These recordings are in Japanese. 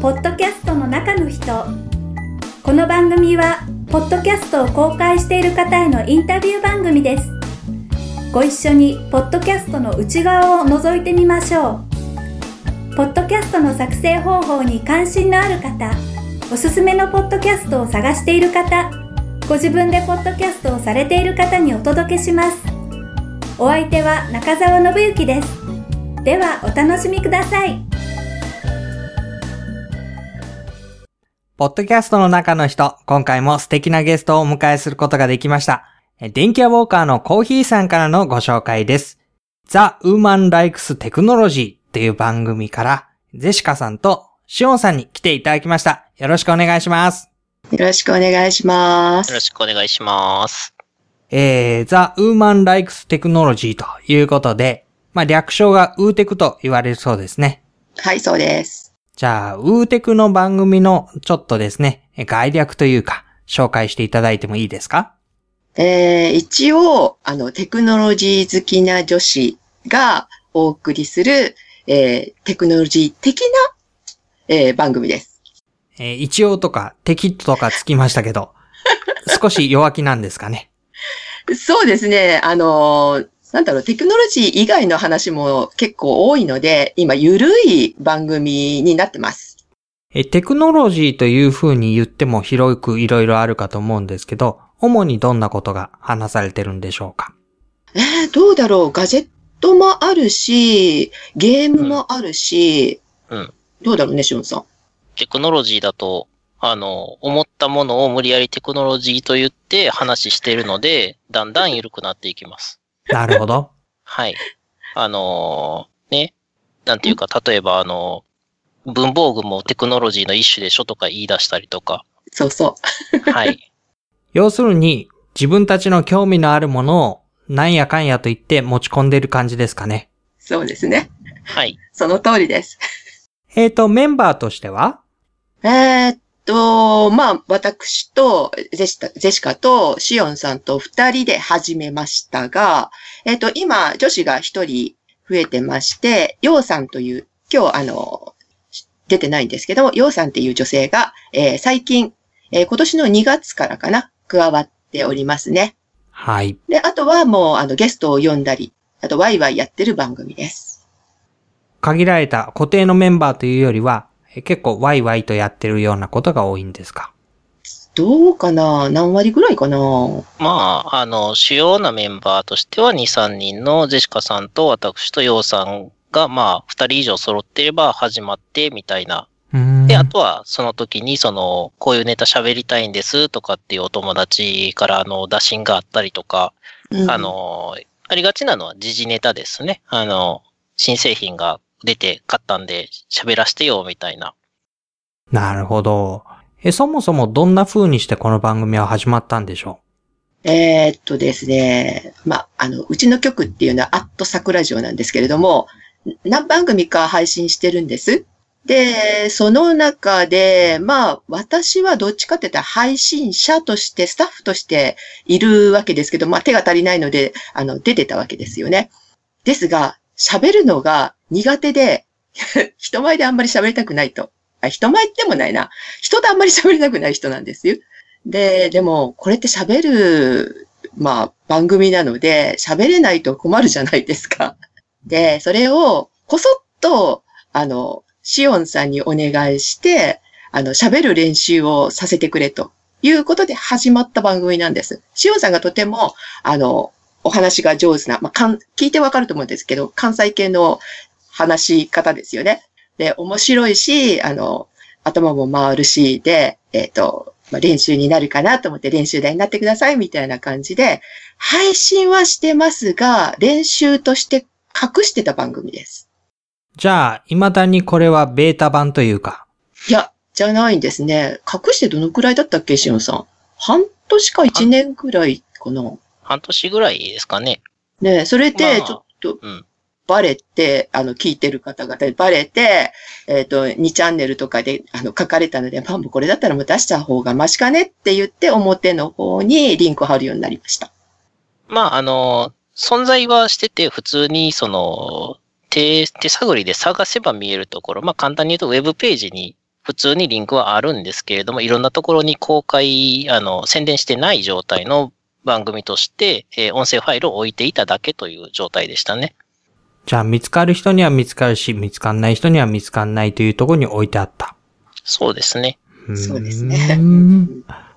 ポッドキャストの中の人。この番組はポッドキャストを公開している方へのインタビュー番組です。ご一緒にポッドキャストの内側を覗いてみましょう。ポッドキャストの作成方法に関心のある方おすすめのポッドキャストを探している方ご自分でポッドキャストをされている方にお届けします。お相手は中澤信之です。ではお楽しみください。ポッドキャストの中の人、今回も素敵なゲストをお迎えすることができました。電気屋ウォーカーのコーヒーさんからのご紹介です。The Woman Likes Technology っていう番組から、ゼシカさんとシオンさんに来ていただきました。よろしくお願いします。よろしくお願いします。よろしくお願いします。えー、The Woman Likes Technology ということで、まあ、略称がウーテクと言われるそうですね。はい、そうです。じゃあ、ウーテクの番組のちょっとですね、概略というか、紹介していただいてもいいですか？えー、一応、あの、テクノロジー好きな女子がお送りする、えー、テクノロジー的な、えー、番組です。えー一応とか、適とかつきましたけど、少し弱気なんですかね？そうですね、あのーなんだろう、テクノロジー以外の話も結構多いので、今、ゆるい番組になってます。えーテクノロジーという風に言っても広くいろいろあるかと思うんですけど、主にどんなことが話されてるんでしょうか？えー、どうだろう、ガジェットもあるし、ゲームもあるし、うん。どうだろうね、しゅんさん。テクノロジーだと、あの、思ったものを無理やりテクノロジーと言って話しているので、だんだん緩くなっていきます。なるほど。はい。あのーね。なんていうか、例えばあの、文房具もテクノロジーの一種でしょとか言い出したりとか。そうそう。はい。要するに、自分たちの興味のあるものを、なんやかんやと言って持ち込んでる感じですかね。そうですね。はい。その通りです。えーと、メンバーとしては？えーっと、まあ、私と、ゼシカ、ゼシカとシオンさんと二人で始めましたが、えーっと、今、女子が一人増えてまして、ヨウさんという、今日、あの、出てないんですけども、ヨウさんっていう女性が、えー最近、えー今年の2月からかな、加わっておりますね。はい。で、あとはもう、あの、ゲストを呼んだり、あと、ワイワイやってる番組です。限られた固定のメンバーというよりは、え結構ワイワイとやってるようなことが多いんですか？どうかな？何割ぐらいかな？まあ、あの、主要なメンバーとしては2、3人のジェシカさんと私とヨウさんが、まあ、2人以上揃っていれば始まってみたいな。で、あとは、その時に、その、こういうネタ喋りたいんですとかっていうお友達から、あの、打診があったりとか、うん。あの、ありがちなのは時事ネタですね。あの、新製品が出て買ったんで喋らせてよ、みたいな。なるほど。え、そもそもどんな風にしてこの番組は始まったんでしょえーっとですね、まあ、あの、うちの局っていうのは、アット桜城なんですけれども、何番組か配信してるんです。で、その中で、まあ、私はどっちかって言ったら配信者として、スタッフとしているわけですけど、まあ、手が足りないので、あの、出てたわけですよね。ですが、喋るのが苦手で、人前であんまり喋りたくないと。あ人前でもないな。人であんまり喋りたくない人なんですよ。で、でも、これって喋る、まあ、番組なので、喋れないと困るじゃないですか。で、それを、こそっと、あの、シオンさんにお願いして、あの、喋る練習をさせてくれということで始まった番組なんです。シオンさんがとても、あの、お話が上手な、まあ、かん聞いてわかると思うんですけど、関西系の話し方ですよね。で、面白いし、あの、頭も回るし、で、えっ、と、まあ、練習になるかなと思って練習台になってくださいみたいな感じで、配信はしてますが、練習として隠してた番組です。うじゃあ、未だにこれはベータ版というか、いや、じゃないんですね。隠してどのくらいだったっけ、しおんさん。半年か一年くらいかな。半年ぐらいですかね。ねそれで、まあちょっとうん、バレて、あの、聞いてる方々にバレて、えっ、と、2チャンネルとかで、あの、書かれたので、まあ、もうこれだったらもう出した方がマシかねって言って、表の方にリンクを貼るようになりました。まあ、あの、存在はしてて、普通に、その、手、手探りで探せば見えるところ、まあ、簡単に言うと、ウェブページに普通にリンクはあるんですけれども、いろんなところに公開、あの、宣伝してない状態の番組として、えー、音声ファイルを置いていただけという状態でしたね。じゃあ、見つかる人には見つかるし、見つかんない人には見つかんないというところに置いてあった。そうですね。そうですね。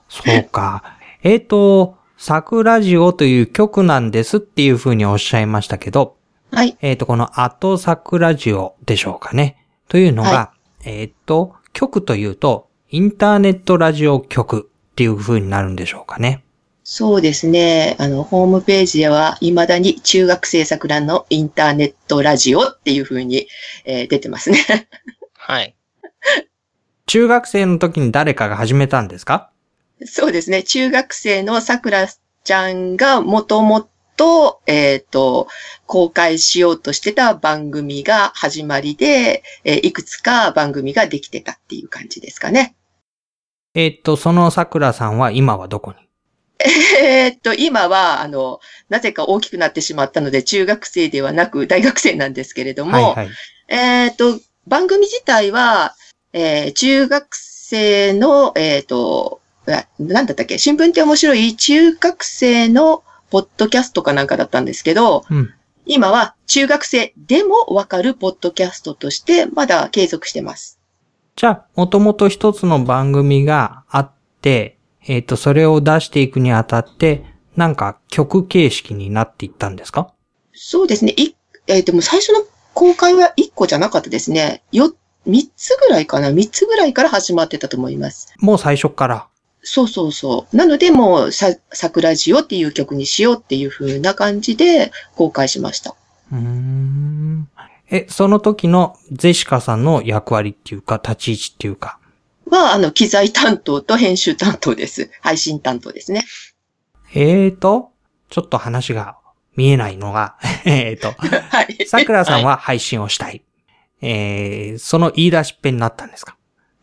そうか。えっ、ー、と、サクラジオという曲なんですっていうふうにおっしゃいましたけど、はい。えっ、ー、と、このアットサクラジオでしょうかね。というのが、はい、えっ、ー、と、曲というと、インターネットラジオ局っていう風になるんでしょうかね。そうですね。あの、ホームページでは、未だに中学生桜のインターネットラジオっていう風に、えー、出てますね。はい。中学生の時に誰かが始めたんですか？そうですね。中学生の桜ちゃんがもともと、えっ、ー、と、公開しようとしてた番組が始まりで、えー、いくつか番組ができてたっていう感じですかね。えっ、と、その桜さんは今はどこに？えっと、今は、あの、なぜか大きくなってしまったので、中学生ではなく大学生なんですけれども、はいはい、えっと、番組自体は、えー、中学生の、えっ、ー、と、なんだったっけ新聞って面白い中学生のポッドキャストかなんかだったんですけど、うん、今は中学生でもわかるポッドキャストとしてまだ継続してます。じゃあ、もともと一つの番組があって、えっ、ー、と、それを出していくにあたって、なんか曲形式になっていったんですか？そうですね。い、えー、でも最初の公開は1個じゃなかったですね。よ、3つぐらいかな ?3 つぐらいから始まってたと思います。もう最初から？そうそうそう。なので、もう、さ、桜ジオっていう曲にしようっていう風な感じで公開しました。うん。え、その時のゼシカさんの役割っていうか、立ち位置っていうか。は、あの、機材担当と編集担当です。配信担当ですね。えーと、ちょっと話が見えないのが、えーと、はい。桜さんは配信をしたい。はい、えー、その言い出しっぺになったんですか？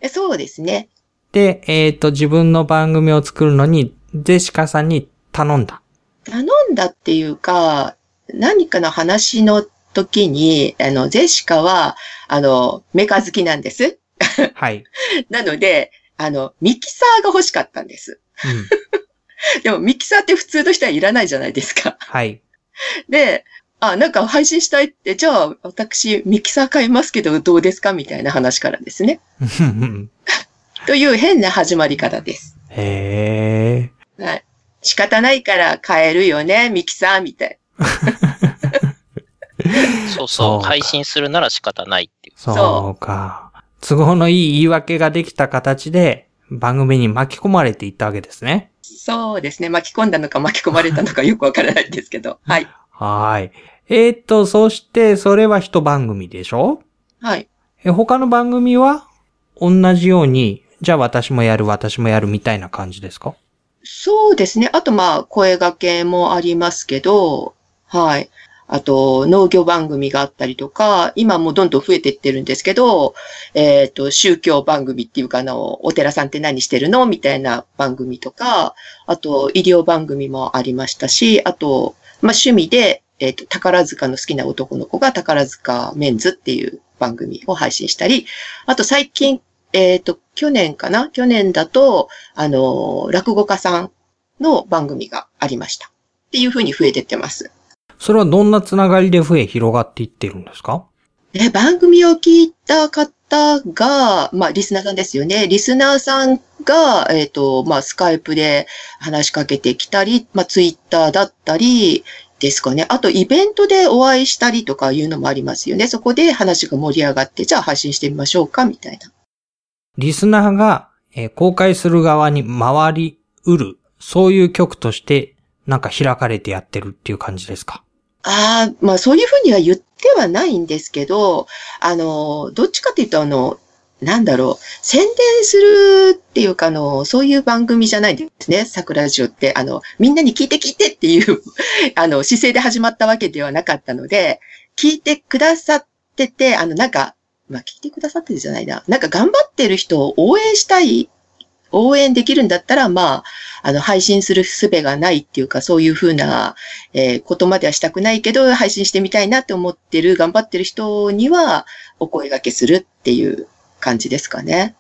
そうですね。で、えっ、ー、と、自分の番組を作るのに、ゼシカさんに頼んだ。頼んだっていうか、何かの話の時に、あの、ゼシカは、あの、メカ好きなんです。はい。なので、あの、ミキサーが欲しかったんです。うん、でも、ミキサーって普通の人はいらないじゃないですか。はい。で、あ、なんか配信したいって、じゃあ、私、ミキサー買いますけど、どうですかみたいな話からですね。という変な始まり方です。へえ。はい。仕方ないから買えるよね、ミキサーみたい。そうそう。配信するなら仕方ないっていう。そうか。都合のいい言い訳ができた形で番組に巻き込まれていったわけですね。そうですね。巻き込んだのか巻き込まれたのかよくわからないんですけど。はい。はい。えー、っと、そしてそれは一番組でしょ？はい。え、他の番組は？同じようにじゃあ私もやる、私もやるみたいな感じですか？そうですね。あとまあ、声掛けもありますけど、はい。あと、農業番組があったりとか、今もどんどん増えていってるんですけど、えっ、ー、と、宗教番組っていうか、あの、お寺さんって何してるのみたいな番組とか、あと、医療番組もありましたし、あと、まあ、趣味で、えっ、ー、と、宝塚の好きな男の子が宝塚メンズっていう番組を配信したり、あと最近えっ、ー、と、去年かな？去年だと、あの、落語家さんの番組がありました。っていうふうに増えてってます。それはどんなつながりで増え広がっていってるんですか？え、番組を聞いた方が、まあ、リスナーさんですよね。リスナーさんが、えっ、ー、と、まあ、スカイプで話しかけてきたり、まあ、ツイッターだったり、ですかね。あと、イベントでお会いしたりとかいうのもありますよね。そこで話が盛り上がって、じゃあ配信してみましょうか、みたいな。リスナーが、えー、公開する側に回りうる、そういう曲として、なんか開かれてやってるっていう感じですか？ああ、まあそういうふうには言ってはないんですけど、あの、どっちかっていうとあの、なんだろう、宣伝するっていうか、あの、そういう番組じゃないですね、桜ジオって。あの、みんなに聞いて聞いてっていう あの、姿勢で始まったわけではなかったので、聞いてくださってて、あの、なんか、まあ、聞いてくださってるじゃないな。なんか頑張ってる人を応援したい、応援できるんだったら、まあ、あの、配信する術がないっていうか、そういうふうな、えー、ことまではしたくないけど、配信してみたいなって思ってる、頑張ってる人には、お声掛けするっていう感じですかね。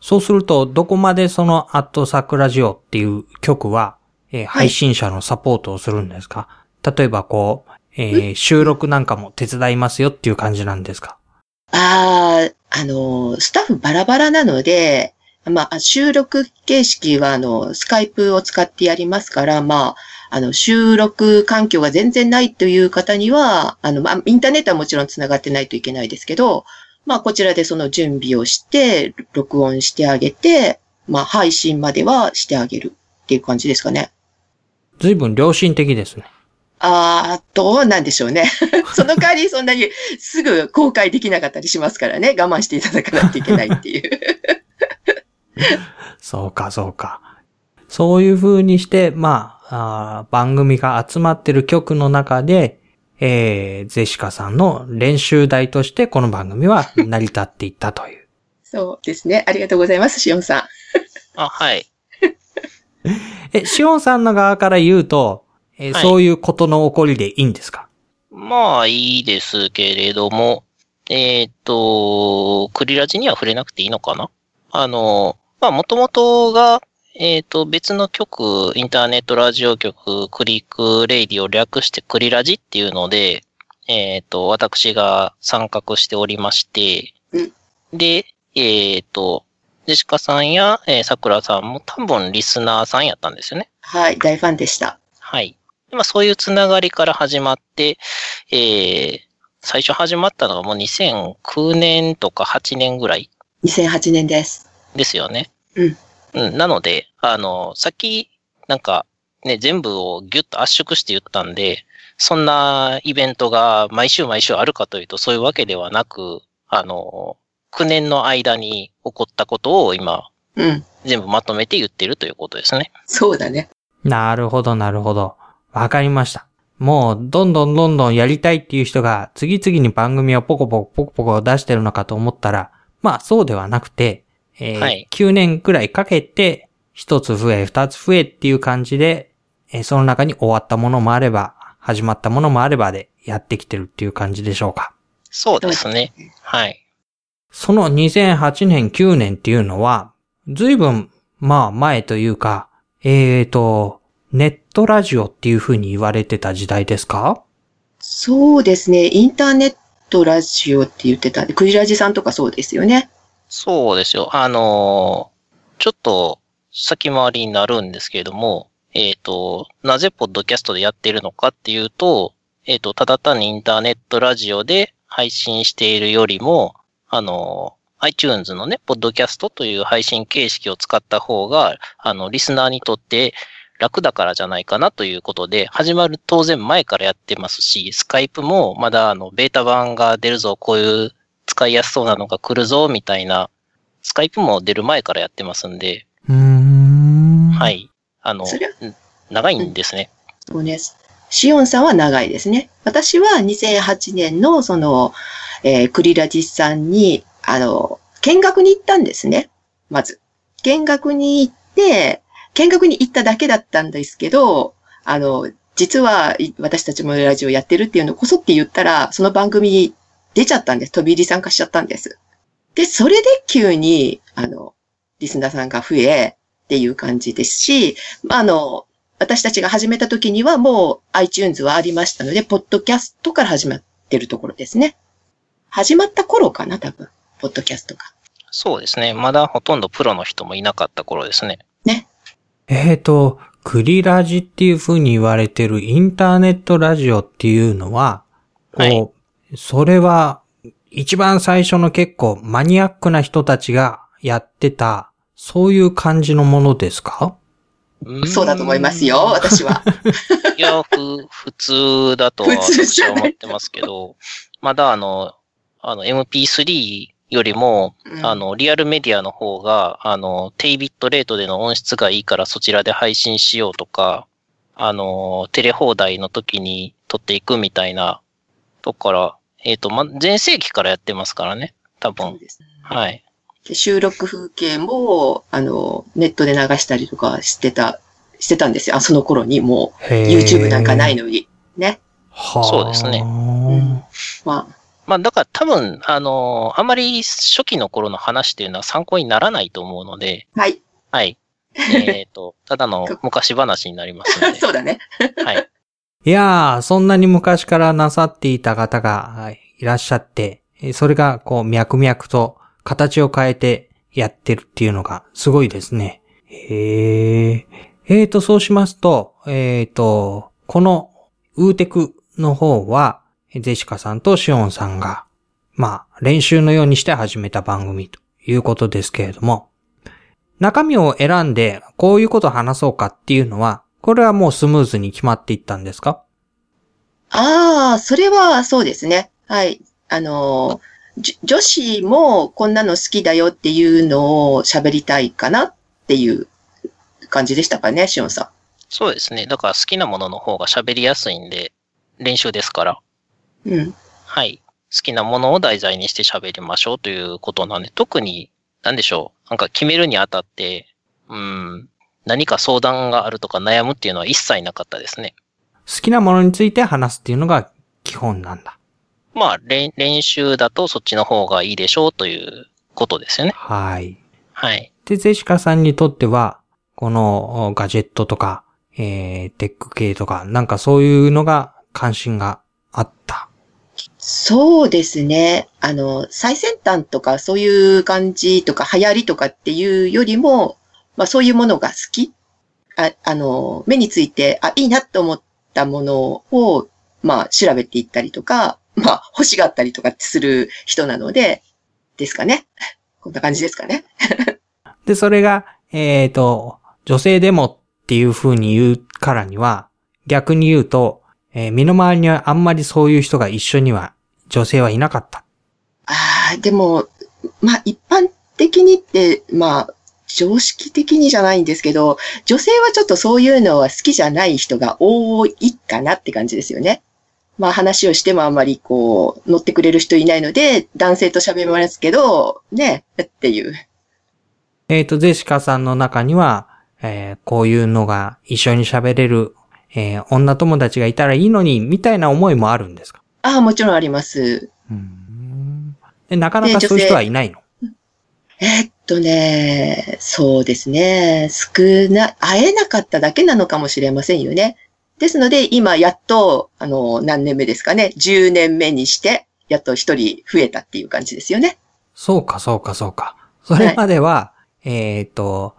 そうすると、どこまでそのアットサクラジオっていう曲は、えー配信者のサポートをするんですか、例えばこう、えー収録なんかも手伝いますよっていう感じなんですか？ああ、あの、スタッフバラバラなので、まあ、収録形式は、あの、スカイプを使ってやりますから、まあ、あの、収録環境が全然ないという方には、あの、まあ、インターネットはもちろん繋がってないといけないですけど、まあ、こちらでその準備をして、録音してあげて、まあ、配信まではしてあげるっていう感じですかね。随分良心的ですね。ああ、どうなんでしょうね。その代わりそんなにすぐ公開できなかったりしますからね。我慢していただかないといけないっていう。そうか、そうか。そういう風にして、まあ、あー番組が集まってる曲の中で、えー、ゼシカさんの練習台としてこの番組は成り立っていったという。そうですね。ありがとうございます、シオンさん。あ、はい。え、シオンさんの側から言うと、えーはいそういうことの起こりでいいんですか？まあ、いいですけれども、えっ、と、クリラジには触れなくていいのかな？あの、まあ、もともとが、えっ、と、別の局、インターネットラジオ局、クリックレイディを略してクリラジっていうので、えっ、と、私が参画しておりまして、うんで、えっ、と、ジェシカさんや、えー、桜さんも多分リスナーさんやったんですよね。はい、大ファンでした。はい。でまあ、そういうつながりから始まって、えー、最初始まったのがもう2009年とか8年ぐらい2008年です。ですよね。うん。うん。なので、あの、さっき、なんか、ね、全部をギュッと圧縮して言ったんで、そんなイベントが毎週毎週あるかというとそういうわけではなく、あの、9年の間に起こったことを今、うん。全部まとめて言ってるということですね。そうだね。なるほど、なるほど。わかりました。もう、どんどんどんどんやりたいっていう人が、次々に番組をポコポコポコポコ出してるのかと思ったら、まあそうではなくて、えーはい9年くらいかけて、一つ増え、二つ増えっていう感じで、えーその中に終わったものもあれば、始まったものもあればでやってきてるっていう感じでしょうか。そうですね。はい。その2008年、9年っていうのは、随分、まあ前というか、えーと、ネットラジオっていう風に言われてた時代ですか？そうですね。インターネットラジオって言ってたんで、クリラジさんとかそうですよね。そうですよ。あのちょっと先回りになるんですけれども、えっ、と、なぜポッドキャストでやってるのかっていうと、えっ、と、ただ単にインターネットラジオで配信しているよりも、あの iTunes のね、ポッドキャストという配信形式を使った方が、あの、リスナーにとって楽だからじゃないかなということで、始まる当然前からやってますし、スカイプもまだあの、ベータ版が出るぞ、こういう使いやすそうなのが来るぞ、みたいな、スカイプも出る前からやってますんで、うーん。。はいい。あのそれは、うん長いんですね。そうです。シオンさんは長いですね。私は2008年のその、えークリラジさんに、あの、見学に行ったんですね。まず。見学に行って、見学に行っただけだったんですけど、あの、実はい私たちもラジオやってるっていうのをこそって言ったら、その番組に出ちゃったんです。飛び入り参加しちゃったんです。で、それで急に、あの、リスナーさんが増え、っていう感じですし、まあ、あの、私たちが始めた時にはもう iTunes はありましたので、ポッドキャストから始まってるところですね。始まった頃かな、多分。ポッドキャストが。そうですね。まだほとんどプロの人もいなかった頃ですね。えーと、クリラジっていう風に言われてるインターネットラジオっていうのは、こう、はいそれは、一番最初の結構マニアックな人たちがやってた、そういう感じのものですか？そうだと思いますよ、私は。いや、ふ、普通だと私は思ってますけど、まだあの、あの MP3 よりも、うん。あの、リアルメディアの方が、あの、低ビットレートでの音質がいいからそちらで配信しようとか、あの、テレ放題の時に撮っていくみたいな、とこから、えっ、と、ま、前世紀からやってますからね、多分。そうですはい。で収録風景も、あの、ネットで流したりとかしてた、してたんですよ。あ、その頃にもう、YouTube なんかないの。のに。ね。はあそうですねんまあ、まあ、だから多分、あの、あまり初期の頃の話っていうのは参考にならないと思うので、はい。はい。えっと、ただの昔話になりますので、そうだね。はい。いやー、そんなに昔からなさっていた方がいらっしゃって、それがこう脈々と形を変えてやってるっていうのがすごいですね。へー。えーと、そうしますと、えーと、このウーテクの方は、ゼシカさんとシオンさんが、まあ、練習のようにして始めた番組ということですけれども、中身を選んでこういうことを話そうかっていうのは、これはもうスムーズに決まっていったんですか？ああ、それはそうですね。はい。あの、じ女子もこんなの好きだよっていうのを喋りたいかなっていう感じでしたかね、しおんさそうですね。だから好きなものの方が喋りやすいんで、練習ですから。ん。うん。はい。好きなものを題材にして喋りましょうということなんで、特に、なんでしょう。なんか決めるにあたって、うん、何か相談があるとか悩むっていうのは一切なかったですね。好きなものについて話すっていうのが基本なんだ。まあ、練練習だとそっちの方がいいでしょうということですよね。はい。はい。で、ゼシカさんにとっては、このおガジェットとか、えー、テック系とか、なんかそういうのが関心があった。そうですね。あの、最先端とかそういう感じとか流行りとかっていうよりも、まあそういうものが好き。ああの、目について、あ、いいなと思ったものを、まあ調べていったりとか、まあ欲しがったりとかする人なので、ですかね。こんな感じですかね。で、それが、えーと、女性でもっていう風に言うからには、逆に言うと、えー身の回りにはあんまりそういう人が一緒には、女性はいなかった。ああ、でも、まあ一般的にって、まあ、常識的にじゃないんですけど、女性はちょっとそういうのは好きじゃない人が多いかなって感じですよね。まあ話をしてもあんまりこう、乗ってくれる人いないので、男性と喋りますけど、ね、っていう。えーと、ゼシカさんの中には、えーこういうのが一緒に喋れる、えー女友達がいたらいいのに、みたいな思いもあるんですか？ああ、もちろんあります。うんでなかなかそういう人はいないの？えっとね、そうですね。少な、会えなかっただけなのかもしれませんよね。ですので、今やっと、あの、何年目ですかね。10年目にして、やっと一人増えたっていう感じですよね。そうか、そうか、そうか。それまでは、えっ、と、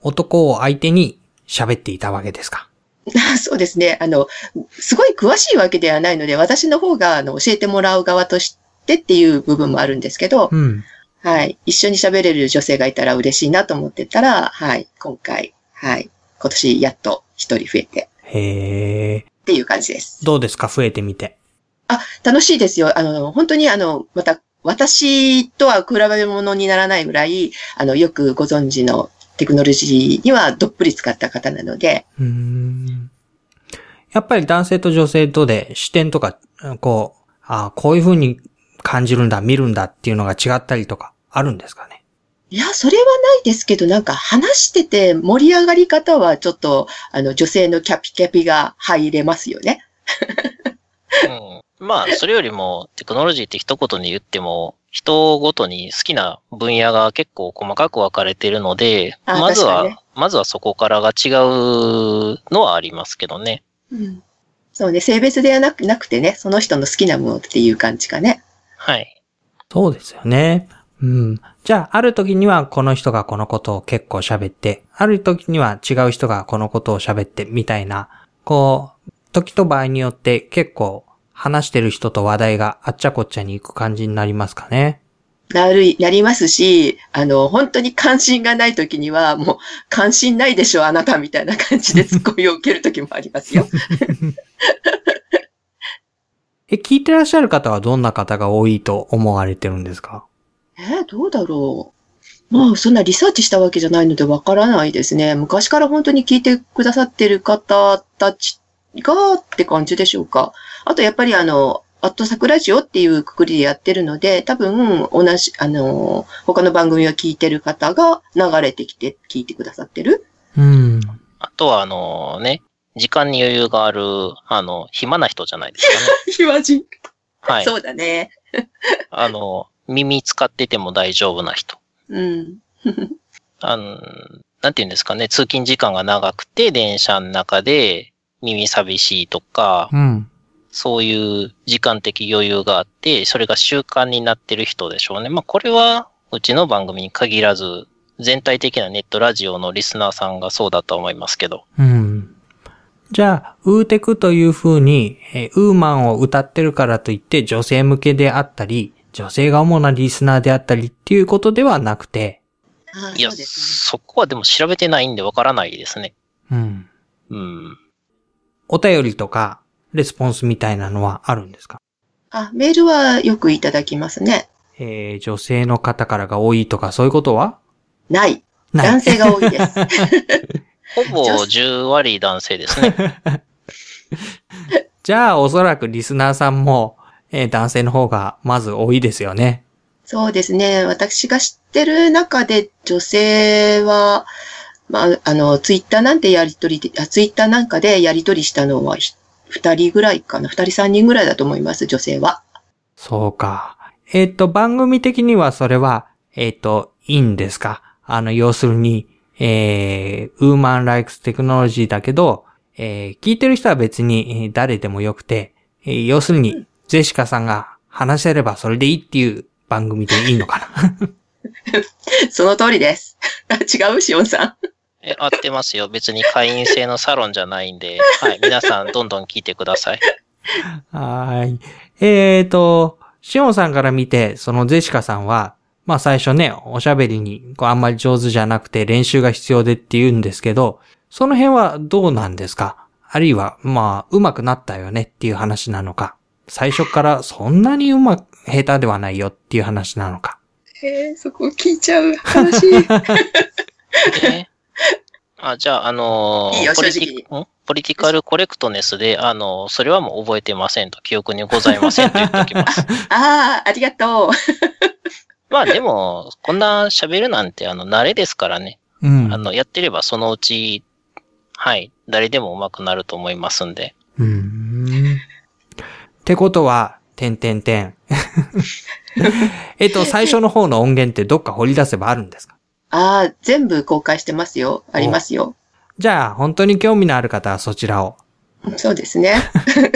男を相手に喋っていたわけですか？そうですね。あの、すごい詳しいわけではないので、私の方が、あの、教えてもらう側としてっていう部分もあるんですけど、うん。はい。一緒に喋れる女性がいたら嬉しいなと思ってたら、はい。今回、はい。今年やっと一人増えてへえ。っていう感じです。どうですか？増えてみて。あ、楽しいですよ。あの、本当にあの、また、私とは比べ物にならないぐらい、あの、よくご存知のテクノロジーにはどっぷり使った方なので、うーん。やっぱり男性と女性とで視点とか、こう、あこういう風に感じるんだ、見るんだっていうのが違ったりとかあるんですかね？いや、それはないですけど、なんか話してて盛り上がり方はちょっと、あの、女性のキャピキャピが入れますよね。うん、まあ、それよりも、テクノロジーって一言に言っても、人ごとに好きな分野が結構細かく分かれてるので、あまずは、ねまずはそこからが違うのはありますけどね。うん。そうね、性別ではなくなくてね、その人の好きなものっていう感じかね。はい。そうですよね。うん。じゃあ、ある時にはこの人がこのことを結構喋って、ある時には違う人がこのことを喋って、みたいな、こう、時と場合によって結構話してる人と話題があっちゃこっちゃに行く感じになりますかね。なる、なりますし、あの、本当に関心がない時には、もう、関心ないでしょ、あなた、みたいな感じでツッコミを受ける時もありますよ。え、聞いてらっしゃる方はどんな方が多いと思われてるんですか？えーどうだろう。まあ、そんなリサーチしたわけじゃないのでわからないですね。昔から本当に聞いてくださってる方たちがって感じでしょうか。あと、やっぱりあの、アットサクラジオっていうくくりでやってるので、多分、同じ、あの、他の番組を聞いてる方が流れてきて聞いてくださってる。うん。あとは、あのね、時間に余裕がある、あの、暇な人じゃないですかね。暇人。はい。そうだね。あの、耳使ってても大丈夫な人。うん。あの、なんて言うんですかね、通勤時間が長くて電車の中で耳寂しいとか、うん。そういう時間的余裕があって、それが習慣になってる人でしょうね。まあこれはうちの番組に限らず、全体的なネットラジオのリスナーさんがそうだと思いますけど。うん。じゃあ、ウーテクという風に、えーウーマンを歌ってるからといって女性向けであったり、女性が主なリスナーであったりっていうことではなくて、あいや、そうですそこはでも調べてないんでわからないですね。うん。うん。お便りとか、レスポンスみたいなのはあるんですか？ね。あ、メールはよくいただきますね。えー女性の方からが多いとかそういうことは？ない。ない。男性が多いです。ほぼ10割男性ですね。じゃあ、おそらくリスナーさんも、えー男性の方がまず多いですよね。そうですね。私が知ってる中で女性は、まあ、あの、ツイッターなんてやりとりで、あツイッターなんかでやりとりしたのはひ二人ぐらいかな。二人三人ぐらいだと思います、女性は。そうか。えっ、と、番組的にはそれは、えっ、と、いいんですか？あの、要するに、えー、ウーマンライクステクノロジーだけど、えー、聞いてる人は別にえー誰でもよくて、えー要するに、ジェシカさんが話せればそれでいいっていう番組でいいのかな？その通りです。あ 違うしおんさん。え、合ってますよ。別に会員制のサロンじゃないんで、はい。皆さんどんどん聞いてください。はーい。えーと、シオンさんから見て、そのジェシカさんは、まあ最初ね、おしゃべりにこうあんまり上手じゃなくて練習が必要でって言うんですけど、その辺はどうなんですか？あるいは、まあ、上手くなったよねっていう話なのか、最初からそんなにうまく、下手ではないよっていう話なのか。えー、そこ聞いちゃう話。え あじゃあ、あのーいいよポリ正直ティん？ポリティカルコレクトネスで、あのーそれはもう覚えてませんと、記憶にございませんと言っておきます。ああ、ありがとう。まあでも、こんな喋るなんて、あの、慣れですからね。うん。あの、やってればそのうち、はい、誰でも上手くなると思いますんで。うーん。ってことは、てんてんてん。えっと、最初の方の音源ってどっか掘り出せばあるんですか？ああ、全部公開してますよ。ありますよ。じゃあ、本当に興味のある方はそちらを。そうですね。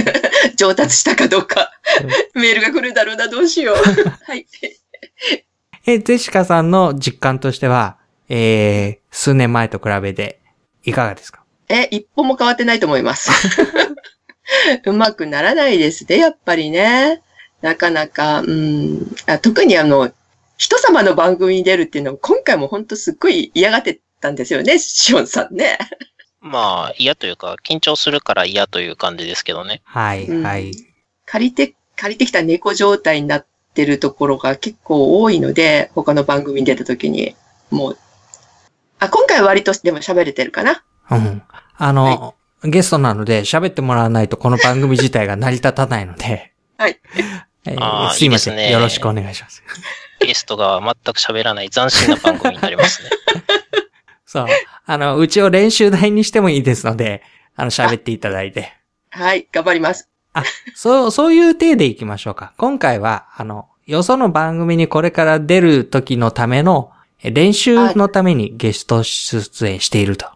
上達したかどうか。メールが来るだろうな、どうしよう。はい。え、ゼシカさんの実感としては、えー、数年前と比べて、いかがですか？え、一歩も変わってないと思います。うまくならないですね、やっぱりね。なかなか、うん、あ特にあの、人様の番組に出るっていうのを今回も本当すっごい嫌がってたんですよね、シオンさんね。まあ、嫌というか、緊張するから嫌という感じですけどね。はい、うんはい。借りて、借りてきた猫状態になってるところが結構多いので、他の番組に出た時に、もう、あ、今回は割とでも喋れてるかな。うん。あの、ゲストなので喋ってもらわないとこの番組自体が成り立たないので。はい。えーすいませんいいねよろしくお願いします。ゲストが全く喋らない斬新な番組になりますね。そう。あの、うちを練習台にしてもいいですので、あの、喋っていただいて。はい、頑張ります。あ、そう、そういう体でいきましょうか。今回は、あの、よその番組にこれから出る時のための、え練習のためにゲスト出演していると。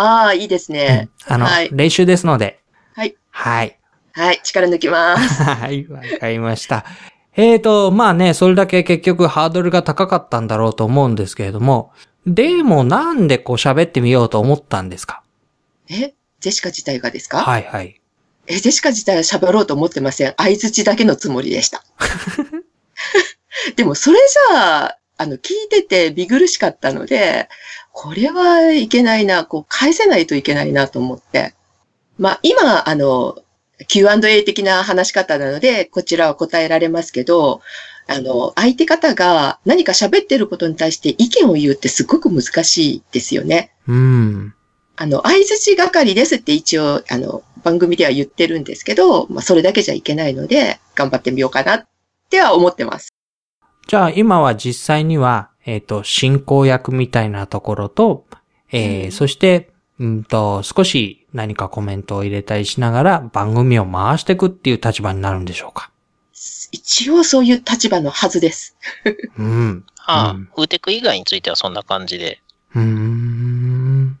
ああ、いいですね。うんあの、はい。練習ですので。はい。はい。はい、力抜きます。はい、わかりました。えーと、まあね、それだけ結局ハードルが高かったんだろうと思うんですけれども、でもなんでこう喋ってみようと思ったんですか？え、ジェシカ自体がですか？はいはい。え、ジェシカ自体は喋ろうと思ってません。相づちだけのつもりでした。でも、それじゃあ、あの、聞いてて見苦しかったので、これはいけないな、こう、返せないといけないなと思って。まあ、今、あの、Q&A 的な話し方なので、こちらは答えられますけど、あの、相手方が何か喋ってることに対して意見を言うってすごく難しいですよね。うん。あの、相づち係ですって一応、あの、番組では言ってるんですけど、まあ、それだけじゃいけないので、頑張ってみようかなっては思ってます。じゃあ今は実際には、えっ、と、進行役みたいなところと、えーうんそして、うんと、少し何かコメントを入れたりしながら番組を回していくっていう立場になるんでしょうか。一応そういう立場のはずです。うん。ああ、うんウーテク以外についてはそんな感じで。うーん。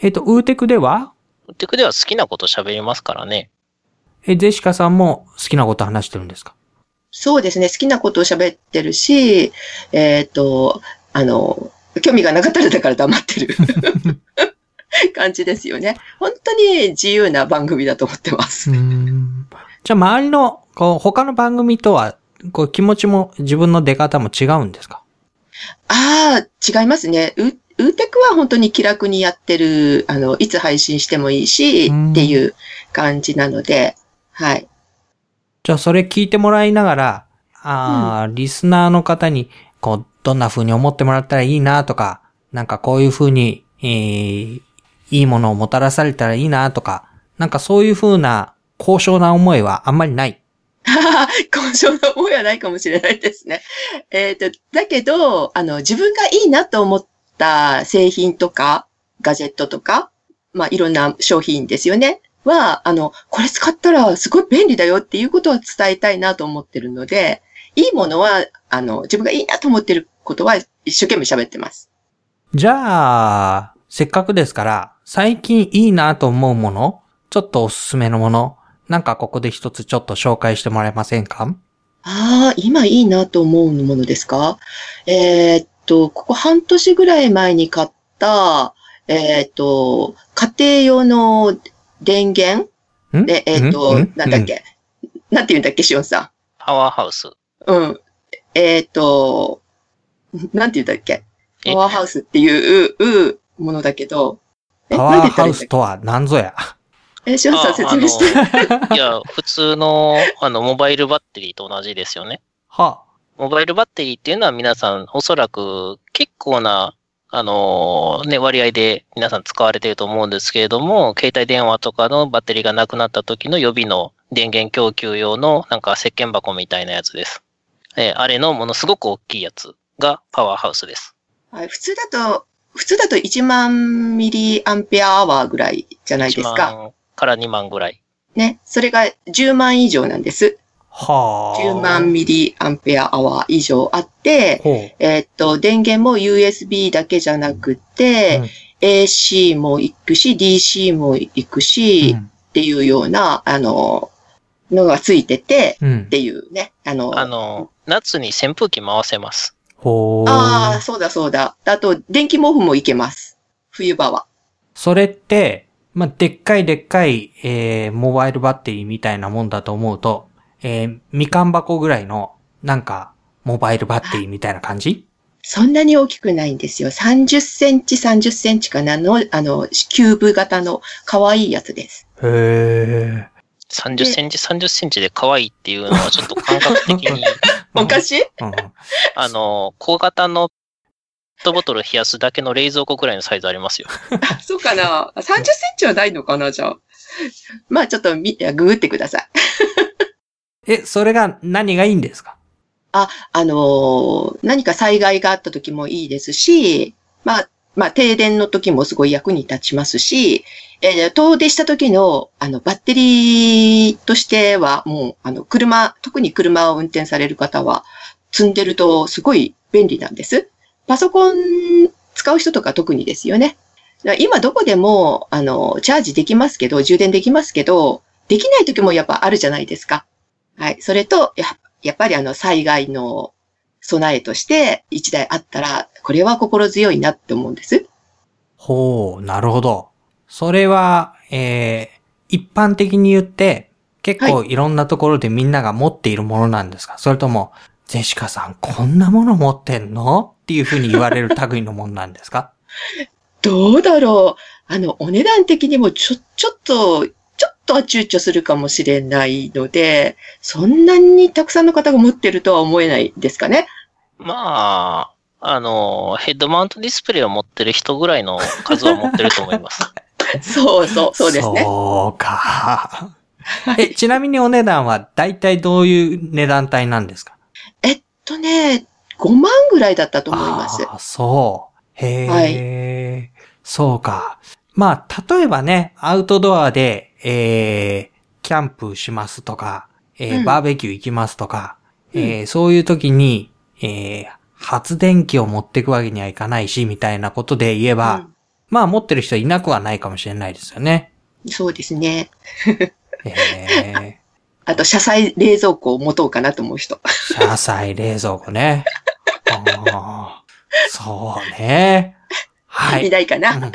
えっ、と、ウーテクでは？ウーテクでは好きなこと喋りますからね。え、ジェシカさんも好きなこと話してるんですか？そうですね。好きなことを喋ってるし、えっ、と、あの、興味がなかったらだから黙ってる 感じですよね。本当に自由な番組だと思ってます。じゃあ、周りの、こう、他の番組とは、こう、気持ちも自分の出方も違うんですか？ああ、違いますね。ウウーテクは本当に気楽にやってる、あの、いつ配信してもいいし、うんっていう感じなので、はい。じゃあ、それ聞いてもらいながら、ああ、リスナーの方に、こう、どんな風に思ってもらったらいいなとか、なんかこういう風に、えー、いいものをもたらされたらいいなとか、なんかそういう風な高尚な思いはあんまりない。交渉の思いはないかもしれないですね。えっ、と、だけど、あの、自分がいいなと思った製品とか、ガジェットとか、まあ、いろんな商品ですよね。は、あの、これ使ったらすごい便利だよっていうことは伝えたいなと思ってるので、いいものは、あの、自分がいいなと思ってることは一生懸命喋ってます。じゃあ、せっかくですから、最近いいなと思うもの、ちょっとおすすめのもの、なんかここで一つちょっと紹介してもらえませんか？ああ、今いいなと思うものですか？えーっと、ここ半年ぐらい前に買った、えーっと、家庭用の電源？ん？で、えーっとん、なんだっけ？なんて言うんだっけ、しおんさパワーハウス。ん。うん。えーっと、なんて言うんだっけ？え？パワーハウスっていううものだけど、えパワーハウスとは何ぞや？え、しおんさんあ説明して。いや、普通の、あの、モバイルバッテリーと同じですよね。はモバイルバッテリーっていうのは皆さん、おそらく結構な、あのね、割合で皆さん使われていると思うんですけれども、携帯電話とかのバッテリーがなくなった時の予備の電源供給用のなんか石鹸箱みたいなやつです。えーあれのものすごく大きいやつがパワーハウスです。はい、普通だと、普通だと1万ミリアンペアアワーぐらいじゃないです1か。万から2万ぐらい。ね。それが10万以上なんです。あ。はあ。10万ミリアンペアアワー以上あって。えーっと、電源も USB だけじゃなくて、うん AC も行くし、DC も行くし、うんっていうような、あの、のがついてて、うんっ。ていうね。あの、あの、夏に扇風機回せます。ああ、そうだそうだ。あと、電気毛布もいけます。冬場は。それって、まあ、でっかいでっかい、えー、モバイルバッテリーみたいなもんだと思うと、えー、みかん箱ぐらいの、なんか、モバイルバッテリーみたいな感じ？そんなに大きくないんですよ。30センチ、30センチかなの、あの、キューブ型の可愛いやつです。へえ。30センチ、30センチで可愛いっていうのはちょっと感覚的に、おかしい？うん。あの、小型のペットボトル冷やすだけの冷蔵庫くらいのサイズありますよ。あそうかな ?30 センチはないのかなじゃあ。まあちょっとみ、ググってください。え、それが何がいいんですか？ああのー何か災害があった時もいいですし、まあ、まあ、停電の時もすごい役に立ちますし、えー遠出した時の、あの、バッテリーとしては、もう、あの、車、特に車を運転される方は、積んでるとすごい便利なんです。パソコン使う人とか特にですよね。今どこでも、あの、チャージできますけど、充電できますけど、できない時もやっぱあるじゃないですか。はい。それと、ややっぱりあの、災害の備えとして一台あったら、これは心強いなって思うんです。ほう、なるほど。それは、えー、一般的に言って、結構いろんなところでみんなが持っているものなんですか、それとも、ジェシカさん、こんなもの持ってんの？っていうふうに言われる類のものなんですか？どうだろう。あの、お値段的にもちょ、ちょっと、とは躊躇するかもしれないので、そんなにたくさんの方が持ってるとは思えないですかね。まあ、あの、ヘッドマウントディスプレイを持ってる人ぐらいの数は持ってると思います。そうそう、そうですね。そうか。え、ちなみにお値段は大体どういう値段帯なんですか？えっとね、5万ぐらいだったと思います。ああ、そう。へえ、はそうか。まあ、例えばね、アウトドアで、えー、キャンプしますとか、えーうんバーベキュー行きますとか、えーそういう時に、えー発電機を持っていくわけにはいかないし、みたいなことで言えば、まあ持ってる人いなくはないかもしれないですよね。うんそうですね。え あと、車載冷蔵庫を持とうかなと思う人。ー、車載冷蔵庫ね。あーそうね。はいい。ないかな。うん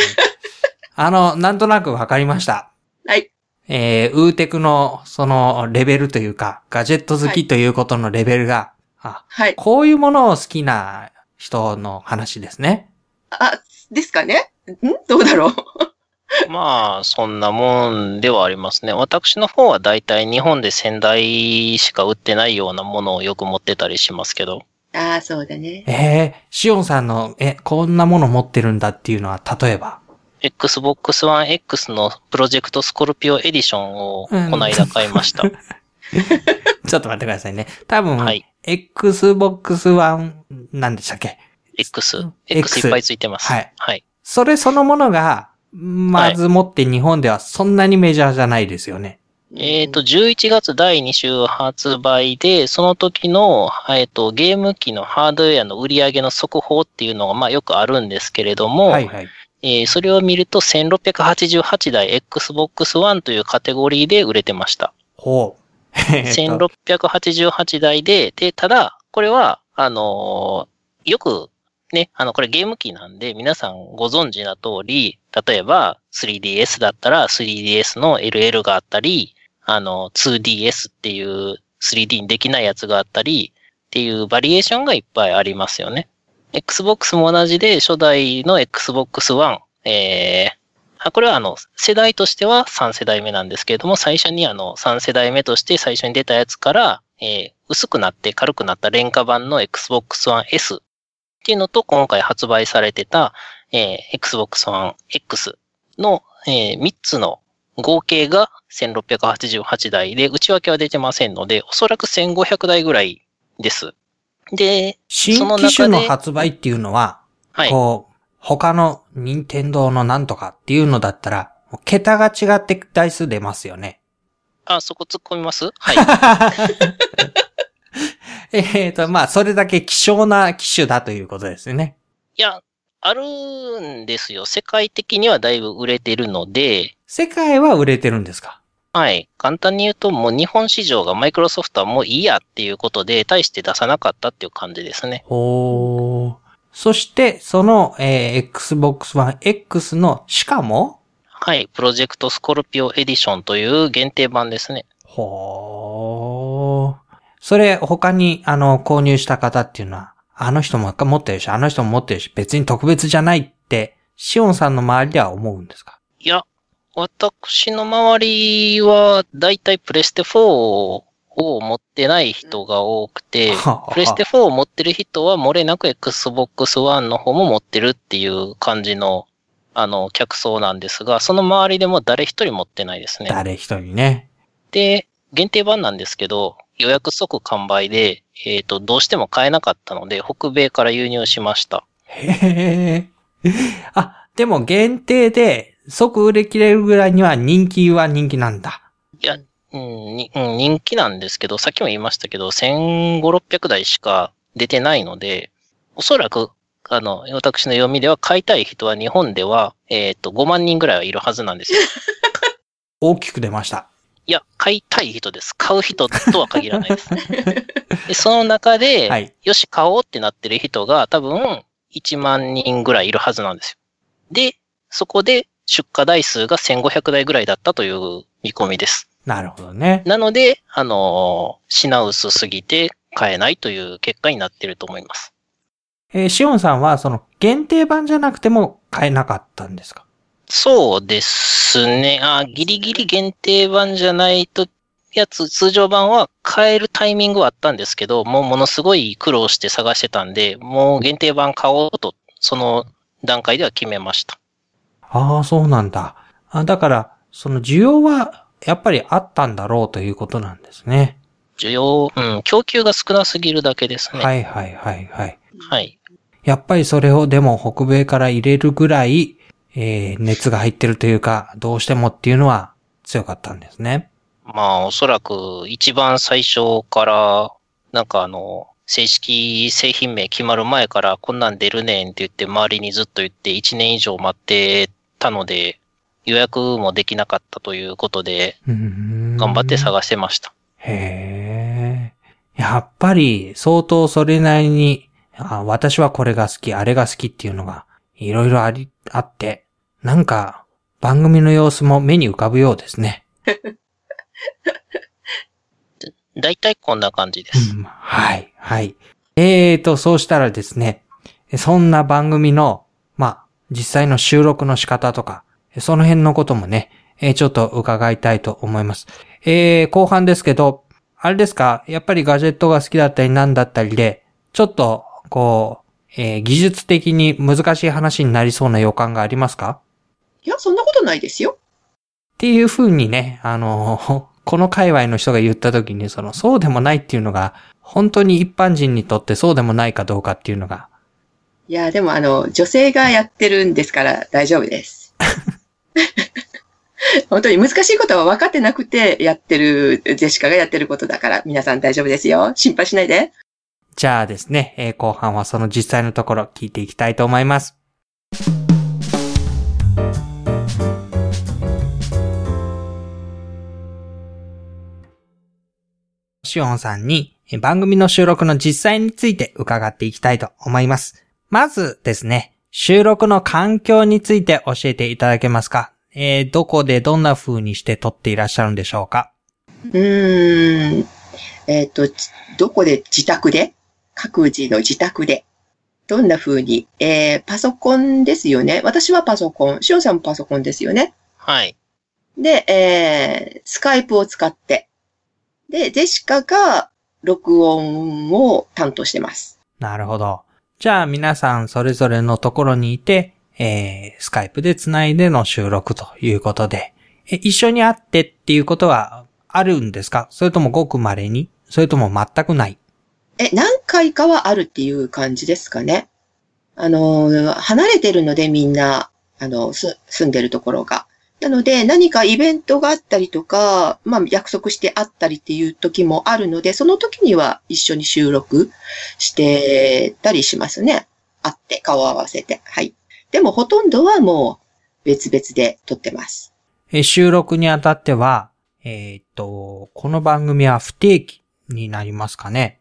あの、なんとなくわかりました。はい。えー、ウーテクの、その、レベルというか、ガジェット好きということのレベルが、あ、はい。こういうものを好きな人の話ですね。あ、ですかね？ん？どうだろう？まあ、そんなもんではありますね。私の方はだいたい日本で仙台しか売ってないようなものをよく持ってたりしますけど。ああ、そうだね。えー、シオンさんの、え、こんなもの持ってるんだっていうのは、例えば？Xbox One X のプロジェクトスコルピオエディションをこの間買いました。ちょっと待ってくださいね。多分、はい。Xbox One、なんでしたっけ？X。X いっぱいついてます。はいはい。それそのものが、まずもって日本ではそんなにメジャーじゃないですよね。えっ、と、11月第2週発売で、その時の、えっ、と、ゲーム機のハードウェアの売り上げの速報っていうのが、まあよくあるんですけれども、はいはい。えーそれを見ると1688台 Xbox One というカテゴリーで売れてました。ほう。えーと1688台で、で、ただ、これは、あのーよく、ね、あの、これゲーム機なんで、皆さんご存知な通り、例えば 3DS だったら 3DS の LL があったり、あの、2DS っていう 3D にできないやつがあったり、っていうバリエーションがいっぱいありますよね。Xbox も同じで、初代の Xbox One、えー、これはあの、世代としては3世代目なんですけれども、最初にあの、3世代目として最初に出たやつから、えー薄くなって軽くなった廉価版の Xbox One S っていうのと、今回発売されてた、えー Xbox One X の、え3つの合計が1688台で、内訳は出てませんので、おそらく1500台ぐらいです。で、新機種の発売っていうのは、はい。こう、他の任天堂のなんとかっていうのだったら、桁が違って台数出ますよね。あ、そこ突っ込みます？はい。えっと、まあ、それだけ希少な機種だということですよね。いや、あるんですよ。世界的にはだいぶ売れてるので、世界は売れてるんですか？はい。簡単に言うと、もう日本市場がマイクロソフトはもういいやっていうことで、大して出さなかったっていう感じですね。ほー。そして、その、えー Xbox One X の、しかも、はい。プロジェクトスコルピオエディションという限定版ですね。ほー。それ、他に、あの、購入した方っていうのは、あの人も持ってるし、あの人も持ってるし、別に特別じゃないって、シオンさんの周りでは思うんですか？いや、私の周りは、だいたいプレステ4を持ってない人が多くて、プレステ4を持ってる人は漏れなく Xbox One の方も持ってるっていう感じの、あの、客層なんですが、その周りでも誰一人持ってないですね。誰一人ね。で、限定版なんですけど、予約即完売で、えっ、と、どうしても買えなかったので、北米から輸入しました。へー。あ、でも限定で即売れ切れるぐらいには人気は人気なんだ。いや、うん、にうん人気なんですけど、さっきも言いましたけど、1500、600台しか出てないので、おそらく、あの、私の読みでは買いたい人は日本では、えっ、と、5万人ぐらいはいるはずなんですよ。大きく出ました。いや、買いたい人です。買う人とは限らないです。でその中で、はい。よし、買おうってなってる人が多分1万人ぐらいいるはずなんですよ。で、そこで出荷台数が1500台ぐらいだったという見込みです。なるほどね。なので、あのー品薄すぎて買えないという結果になっていると思います。えーシオンさんはその限定版じゃなくても買えなかったんですか？そうですね。あ、ギリギリ限定版じゃないと、やつ、通常版は買えるタイミングはあったんですけど、もうものすごい苦労して探してたんで、もう限定版買おうと、その段階では決めました。ああ、そうなんだ。あだから、その需要はやっぱりあったんだろうということなんですね。需要、うん、供給が少なすぎるだけですね。。はいいはいはいはい。はい。やっぱりそれをでも北米から入れるぐらい、えー熱が入ってるというか、どうしてもっていうのは強かったんですね。まあ、おそらく一番最初から、なんかあの、正式製品名決まる前からこんなん出るねんって言って周りにずっと言って1年以上待ってたので、予約もできなかったということで、頑頑張って探してました。へえ。やっぱり相当それなりに、あ私はこれが好き、あれが好きっていうのがいろいろあり、あって、なんか番組の様子も目に浮かぶようですね。だいたいこんな感じです。うんはい、はい。えーと、そうしたらですね、そんな番組の、まあ、実際の収録の仕方とか、その辺のこともね、えーちょっと伺いたいと思います。えー、後半ですけど、あれですか、やっぱりガジェットが好きだったりなんだったりで、ちょっと、こう、えー技術的に難しい話になりそうな予感がありますか？いや、そんなことないですよ。っていう風にね、あの、この界隈の人が言った時に、その、そうでもないっていうのが、本当に一般人にとってそうでもないかどうかっていうのが、いや、でもあの、女性がやってるんですから大丈夫です。本当に難しいことは分かってなくてやってる、ジェシカがやってることだから皆さん大丈夫ですよ。心配しないで。じゃあですね、えー後半はその実際のところ聞いていきたいと思います。しおんさんにえー番組の収録の実際について伺っていきたいと思います。まずですね、収録の環境について教えていただけますか？えーどこでどんな風にして撮っていらっしゃるんでしょうか？うーん。えっ、と、ちどこで自宅で？各自の自宅で。どんな風に？えー、パソコンですよね。私はパソコン。しおんさんもパソコンですよね。はい。で、えー、スカイプを使って。で、ジェシカが録音を担当してます。なるほど。じゃあ皆さんそれぞれのところにいて、えー、スカイプで繋いでの収録ということで、え一緒に会ってっていうことはあるんですか？それともごく稀に？それとも全くない？え、何回かはあるっていう感じですかね。あのー、離れてるのでみんな、あの、す、住んでるところが。なので、何かイベントがあったりとか、まあ、約束してあったりっていう時もあるので、その時には一緒に収録してたりしますね。会って、顔を合わせて。はい。でも、ほとんどはもう、別々で撮ってます。え収録にあたっては、えーっと、この番組は不定期になりますかね？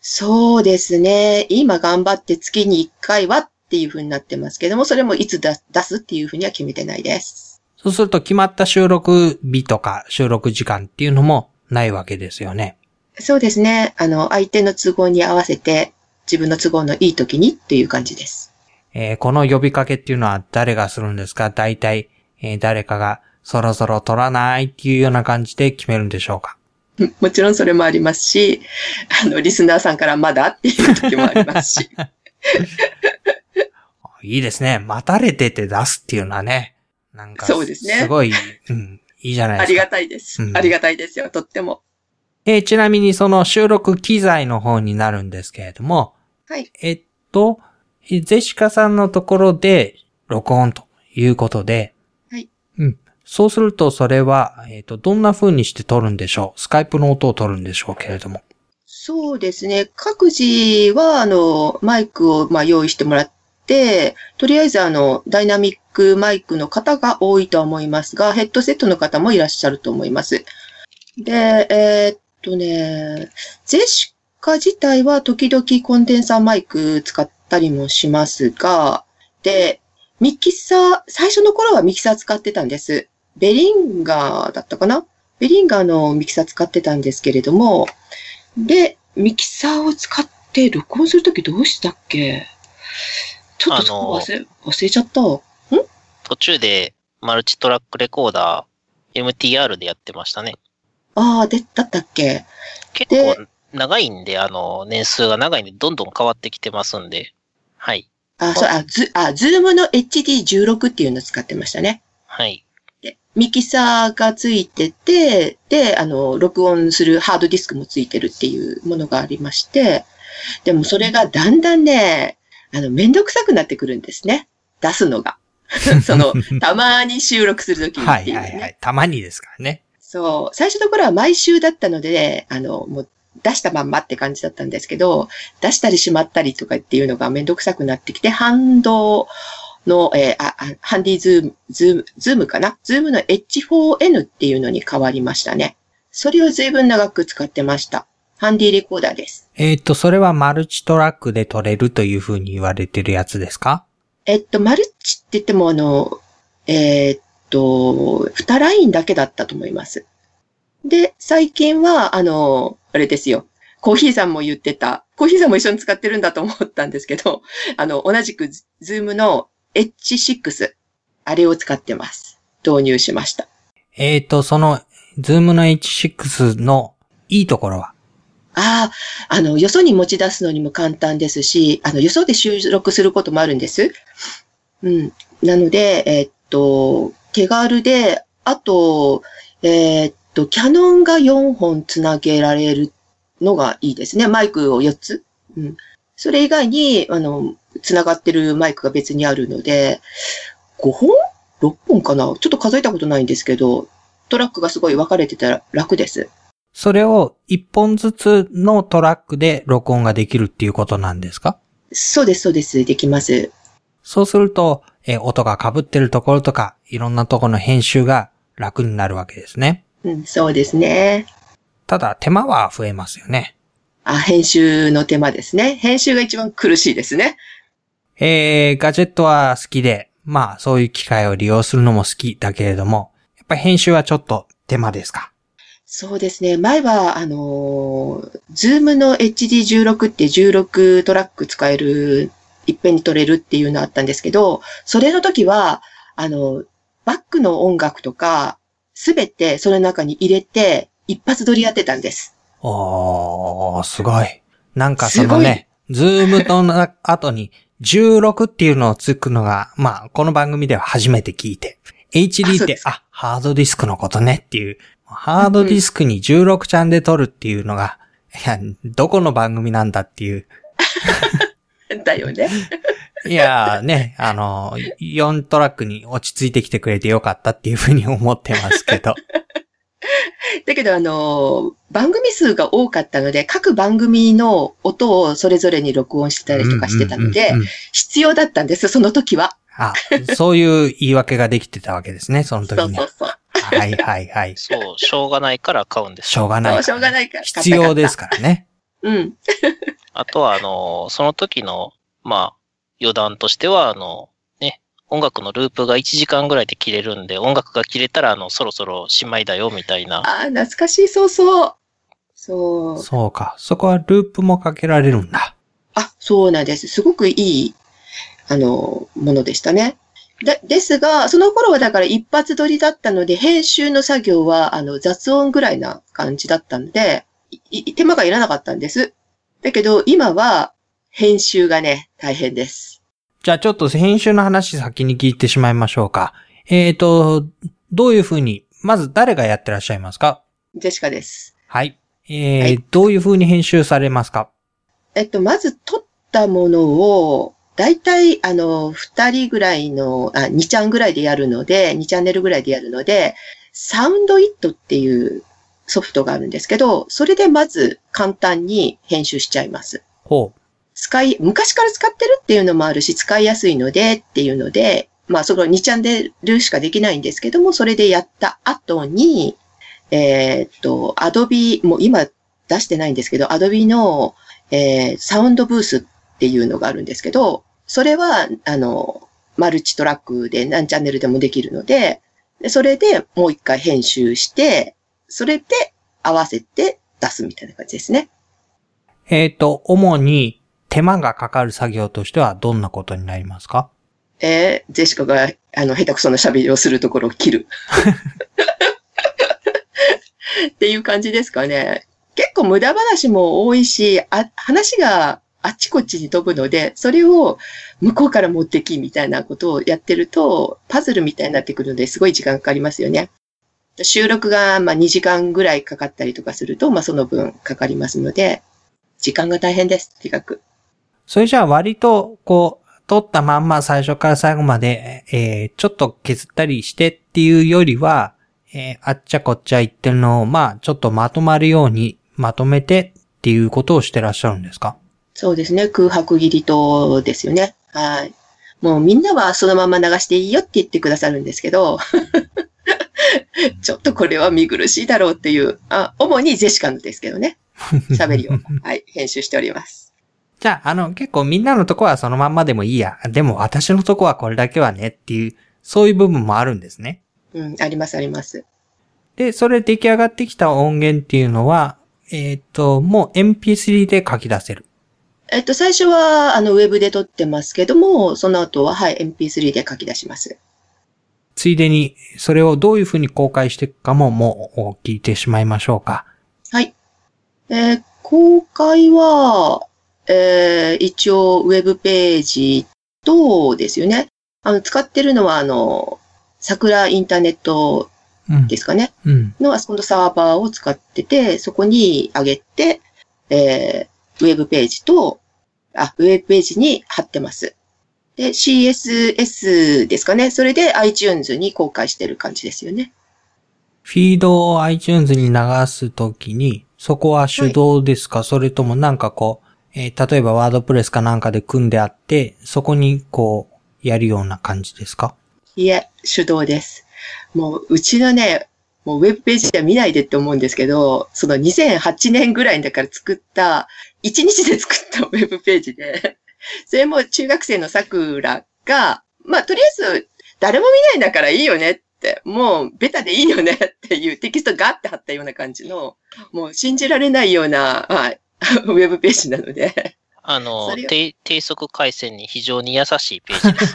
そうですね。今頑張って月に1回はっていう風になってますけども、それもいつ出出すっていう風には決めてないです。そうすると決まった収録日とか収録時間っていうのもないわけですよね。そうですね。あの、相手の都合に合わせて、自分の都合のいい時にっていう感じです。えーこの呼びかけっていうのは誰がするんですか？大体、えー誰かがそろそろ撮らないっていうような感じで決めるんでしょうか？もちろんそれもありますし、あの、リスナーさんからまだっていう時もありますし。いいですね。待たれてて出すっていうのはね。なんか、そうですねすごい、うん、いいじゃないですか。ありがたいですう。んありがたいですよ、とっても。えーちなみにその収録機材の方になるんですけれども、はい。えっと、えーゼシカさんのところで録音ということで、はい。うん。そうするとそれは、えっと、どんな風にして撮るんでしょう？スカイプの音を撮るんでしょうけれども。そうですね。各自は、あの、マイクを、まあ、用意してもらって、とりあえず、あの、ダイナミックマイクの方が多いとは思いますが、ヘッドセットの方もいらっしゃると思います。で、えーっとね、ゼシカ自体は時々コンデンサーマイク使ったりもしますが、で、ミキサー、最初の頃はミキサー使ってたんです。ベリンガーだったかな？ベリンガーのミキサー使ってたんですけれども、で、ミキサーを使って録音するときどうしたっけ？ちょっとそこ忘れ、忘れちゃった。途中でマルチトラックレコーダー MTR でやってましたね。ああ、で、だったっけ？結構長いんで、あの、年数が長いんで、どんどん変わってきてますんで。はい。あ、そう、あ、ズ、あ、 Zoom の HD16 っていうのを使ってましたね。はい。で、ミキサーがついてて、で、あの、録音するハードディスクもついてるっていうものがありまして、でもそれがだんだんね、あの、めんどくさくなってくるんですね。出すのが。その、たまに収録するときにはいはいはい。たまにですからね。そう。最初の頃は毎週だったので、あの、もう出したまんまって感じだったんですけど、出したりしまったりとかっていうのがめんどくさくなってきて、反動の、えーあ、あハンディズーム、ズーム、ズームかな？ズームの H4N っていうのに変わりましたね。それを随分長く使ってました。ハンディレコーダーです。えっ、と、それはマルチトラックで撮れるというふうに言われてるやつですか？えっと、マルチって言っても、あの、えーっと、二ラインだけだったと思います。で、最近は、あの、あれですよ。コーヒーさんも言ってた、コーヒーさんも一緒に使ってるんだと思ったんですけど、あの、同じくズズームの H6、あれを使ってます。導入しました。えっ、と、その、ズームの H6 のいいところは？ああ、あの、よそに持ち出すのにも簡単ですし、あの、よそで収録することもあるんです。うん。なので、えーっと、手軽で、あと、えーっと、キャノンが4本つなげられるのがいいですね。マイクを4つ。うん。それ以外に、あの、つながってるマイクが別にあるので、5本 ?6 本かな？ちょっと数えたことないんですけど、トラックがすごい分かれてたら楽です。それを一本ずつのトラックで録音ができるっていうことなんですか？そうです、そうです。できます。そうすると、えー音が被ってるところとか、いろんなところの編集が楽になるわけですね。うん、そうですね。ただ、手間は増えますよね。あ、編集の手間ですね。編集が一番苦しいですね。えー、ガジェットは好きで、まあ、そういう機械を利用するのも好きだけれども、やっぱり編集はちょっと手間ですか？そうですね。前は、あのー、 Zoom の HD16 って16トラック使える、いっぺんに録れるっていうのあったんですけど、それの時は、あの、バックの音楽とか、すべてその中に入れて、一発録りやってたんです。おー、すごい。なんかそのね、ズームとの後に16っていうのをつくのが、まあ、この番組では初めて聞いて、HD ってああハードディスクのことねっていう、ハードディスクに16ちゃんで撮るっていうのが、いや、どこの番組なんだっていう。だよね。いやーね、あの、4トラックに落ち着いてきてくれてよかったっていうふうに思ってますけど。だけど、あの、番組数が多かったので、各番組の音をそれぞれに録音してたりとかしてたので必要だったんです、その時は。あ、そういう言い訳ができてたわけですね、その時にはそうそう。そう。はいはいはい。そう、しょうがないから買うんですしょうがないね、しょうがないから必要ですからね。うん。あとは、あの、その時の、まあ、余談としては、あの、ね、音楽のループが1時間ぐらいで切れるんで、音楽が切れたら、あの、そろそろしまいだよ、みたいな。ああ、懐かしい、そうそう。そう。そうか。そこはループもかけられるんだ。あ、そうなんです。すごくいい、あの、ものでしたね。でですが、その頃はだから一発撮りだったので、編集の作業は、あの、雑音ぐらいな感じだったので、手間がいらなかったんです。だけど、今は、編集がね、大変です。じゃあちょっと編集の話先に聞いてしまいましょうか。えーと、どういうふうに、まず誰がやってらっしゃいますか？ジェシカです。はい。えーはいどういうふうに編集されますか？えっと、まず撮ったものを、だいたい、あの、二人ぐらいの、あ、2ちゃんぐらいでやるので、2チャンネルぐらいでやるので、サウンドイットっていうソフトがあるんですけど、それでまず簡単に編集しちゃいます。ほう。使い、昔から使ってるっていうのもあるし、使いやすいのでっていうので、まあ、その2チャンネルしかできないんですけども、それでやった後に、えーっと、アドビ、もう今出してないんですけど、アドビの、えーサウンドブースっていうのがあるんですけど、それは、あの、マルチトラックで何チャンネルでもできるので、でそれでもう一回編集して、それで合わせて出すみたいな感じですね。えーと、主に手間がかかる作業としてはどんなことになりますか？えージェシカが、あの、下手くそな喋りをするところを切る。っていう感じですかね。結構無駄話も多いし、あ、話があっちこっちに飛ぶので、それを向こうから持ってきみたいなことをやってると、パズルみたいになってくるのですごい時間かかりますよね。収録がまあ2時間ぐらいかかったりとかすると、まあその分かかりますので、時間が大変です、とにかく。それじゃあ割と、こう、撮ったまんま最初から最後まで、えー、ちょっと削ったりしてっていうよりは、えーあっちゃこっちゃ言ってるのを、まあ、ちょっとまとまるようにまとめてっていうことをしてらっしゃるんですか？そうですね。空白切りとですよね。はい。もうみんなはそのまま流していいよって言ってくださるんですけど、ちょっとこれは見苦しいだろうっていう、あ主にジェシカのですけどね。喋りを、はい、編集しております。じゃあ、あの、結構みんなのとこはそのまんまでもいいや。でも私のとこはこれだけはねっていう、そういう部分もあるんですね。うん、ありますあります。で、それ出来上がってきた音源っていうのは、えっ、と、もう MP3 で書き出せる。えっと、最初は、あの、ウェブで撮ってますけども、その後は、はい、MP3 で書き出します。ついでに、それをどういうふうに公開していくかももう聞いてしまいましょうか。はい。えー公開は、えー一応、ウェブページとですよね。あの、使ってるのは、あの、桜インターネットうん。ですかね。うん。の、あそこのサーバーを使ってて、そこに上げて、えーウェブページと、あ、ウェブページに貼ってます。で、CSS ですかね。それで iTunes に公開してる感じですよね。フィードを iTunes に流すときに、そこは手動ですか、それともなんかこう、えー例えばワードプレスかなんかで組んであって、そこにこう、やるような感じですか？いえ、手動です。もう、うちのね、もうウェブページでは見ないでって思うんですけど、その2008年ぐらいだから作った、1日で作ったウェブページで、それも中学生の桜が、まあ、とりあえず、誰も見ないんだからいいよねって、もうベタでいいよね っていうテキストがって貼ったような感じの、もう信じられないような、はい、ウェブページなので、あの低速回線に非常に優しいページです。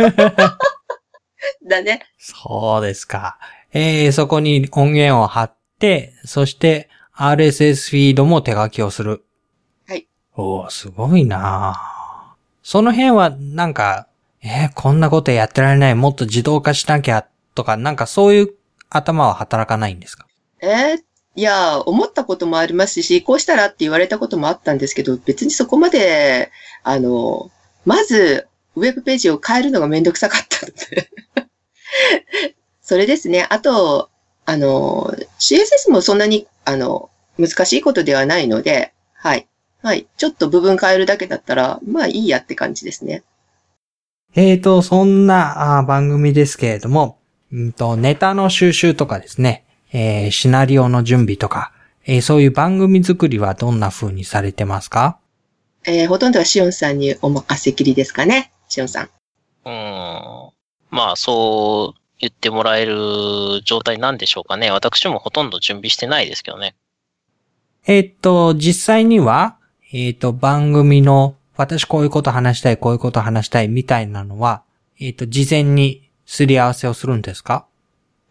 だね。そうですか。えー、そこに音源を貼って、そして RSS フィードも手書きをする。はい。おー、すごいなその辺はなんか、えーこんなことやってられない、もっと自動化しなきゃとか、なんかそういう頭は働かないんですか？えーいや、思ったこともありますし、こうしたらって言われたこともあったんですけど、別にそこまで、あの、まず、ウェブページを変えるのがめんどくさかったので。それですね。あと、あの、CSS もそんなに、あの、難しいことではないので、はい。はい。ちょっと部分変えるだけだったら、まあいいやって感じですね。えーと、そんなあー番組ですけれども、うんと、ネタの収集とかですね、えーシナリオの準備とか、えーそういう番組作りはどんな風にされてますか？えーほとんどはシオンさんにお任せきりですかね。シオンさん。うーん。まあ、そう言ってもらえる状態なんでしょうかね。私もほとんど準備してないですけどね。えーっと、実際には、えーっと、番組の、私こういうこと話したい、こういうこと話したいみたいなのは、えーっと、事前にすり合わせをするんですか？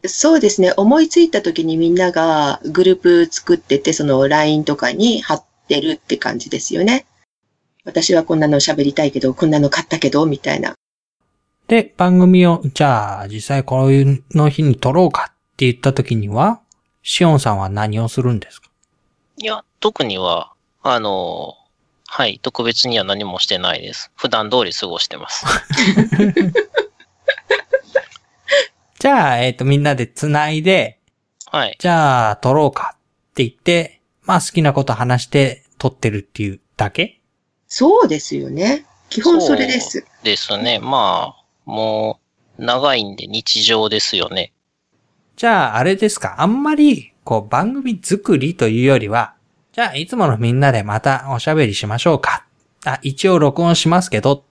そうですね。思いついた時にみんながグループ作ってて、その LINE とかに貼ってるって感じですよね。私はこんなの喋りたいけど、こんなの買ったけど、みたいな。で、番組を、じゃあ、実際こういうの日に撮ろうかって言った時には、シオンさんは何をするんですか？いや、特には、あの、はい、特別には何もしてないです。普段通り過ごしてます。じゃあ、えーっと、みんなで繋いで、はい。じゃあ、撮ろうかって言って、まあ好きなこと話して撮ってるっていうだけ？そうですよね。基本それです。ですね。まあ、もう、長いんで日常ですよね。じゃあ、あれですか？あんまり、こう、番組作りというよりは、じゃあ、いつものみんなでまたおしゃべりしましょうか。あ、一応録音しますけど、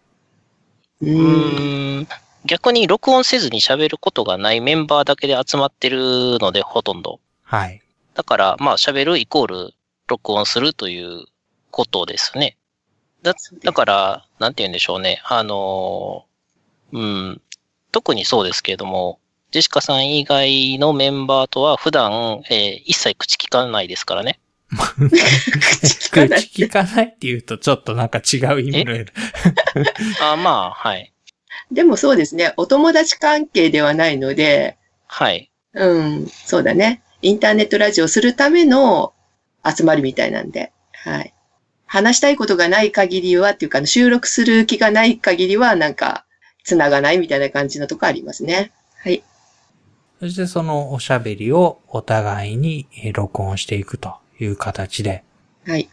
う。うんーん。逆に録音せずに喋ることがないメンバーだけで集まってるので、ほとんど。はい。だから、まあ、喋るイコール録音するということですね。だだから、なんて言うんでしょうね。あのーうん、特にそうですけれども、ジェシカさん以外のメンバーとは普段、えー一切口聞かないですからね。聞かない口聞かないって言うとちょっとなんか違う意味の。あまあ、はい。でもそうですね。お友達関係ではないので、はい。うん、そうだね。インターネットラジオするための集まりみたいなんで、はい。話したいことがない限りは、っていうか、収録する気がない限りは、なんか、繋がないみたいな感じのとこありますね。はい。そしてそのおしゃべりをお互いに録音していくという形で。はい。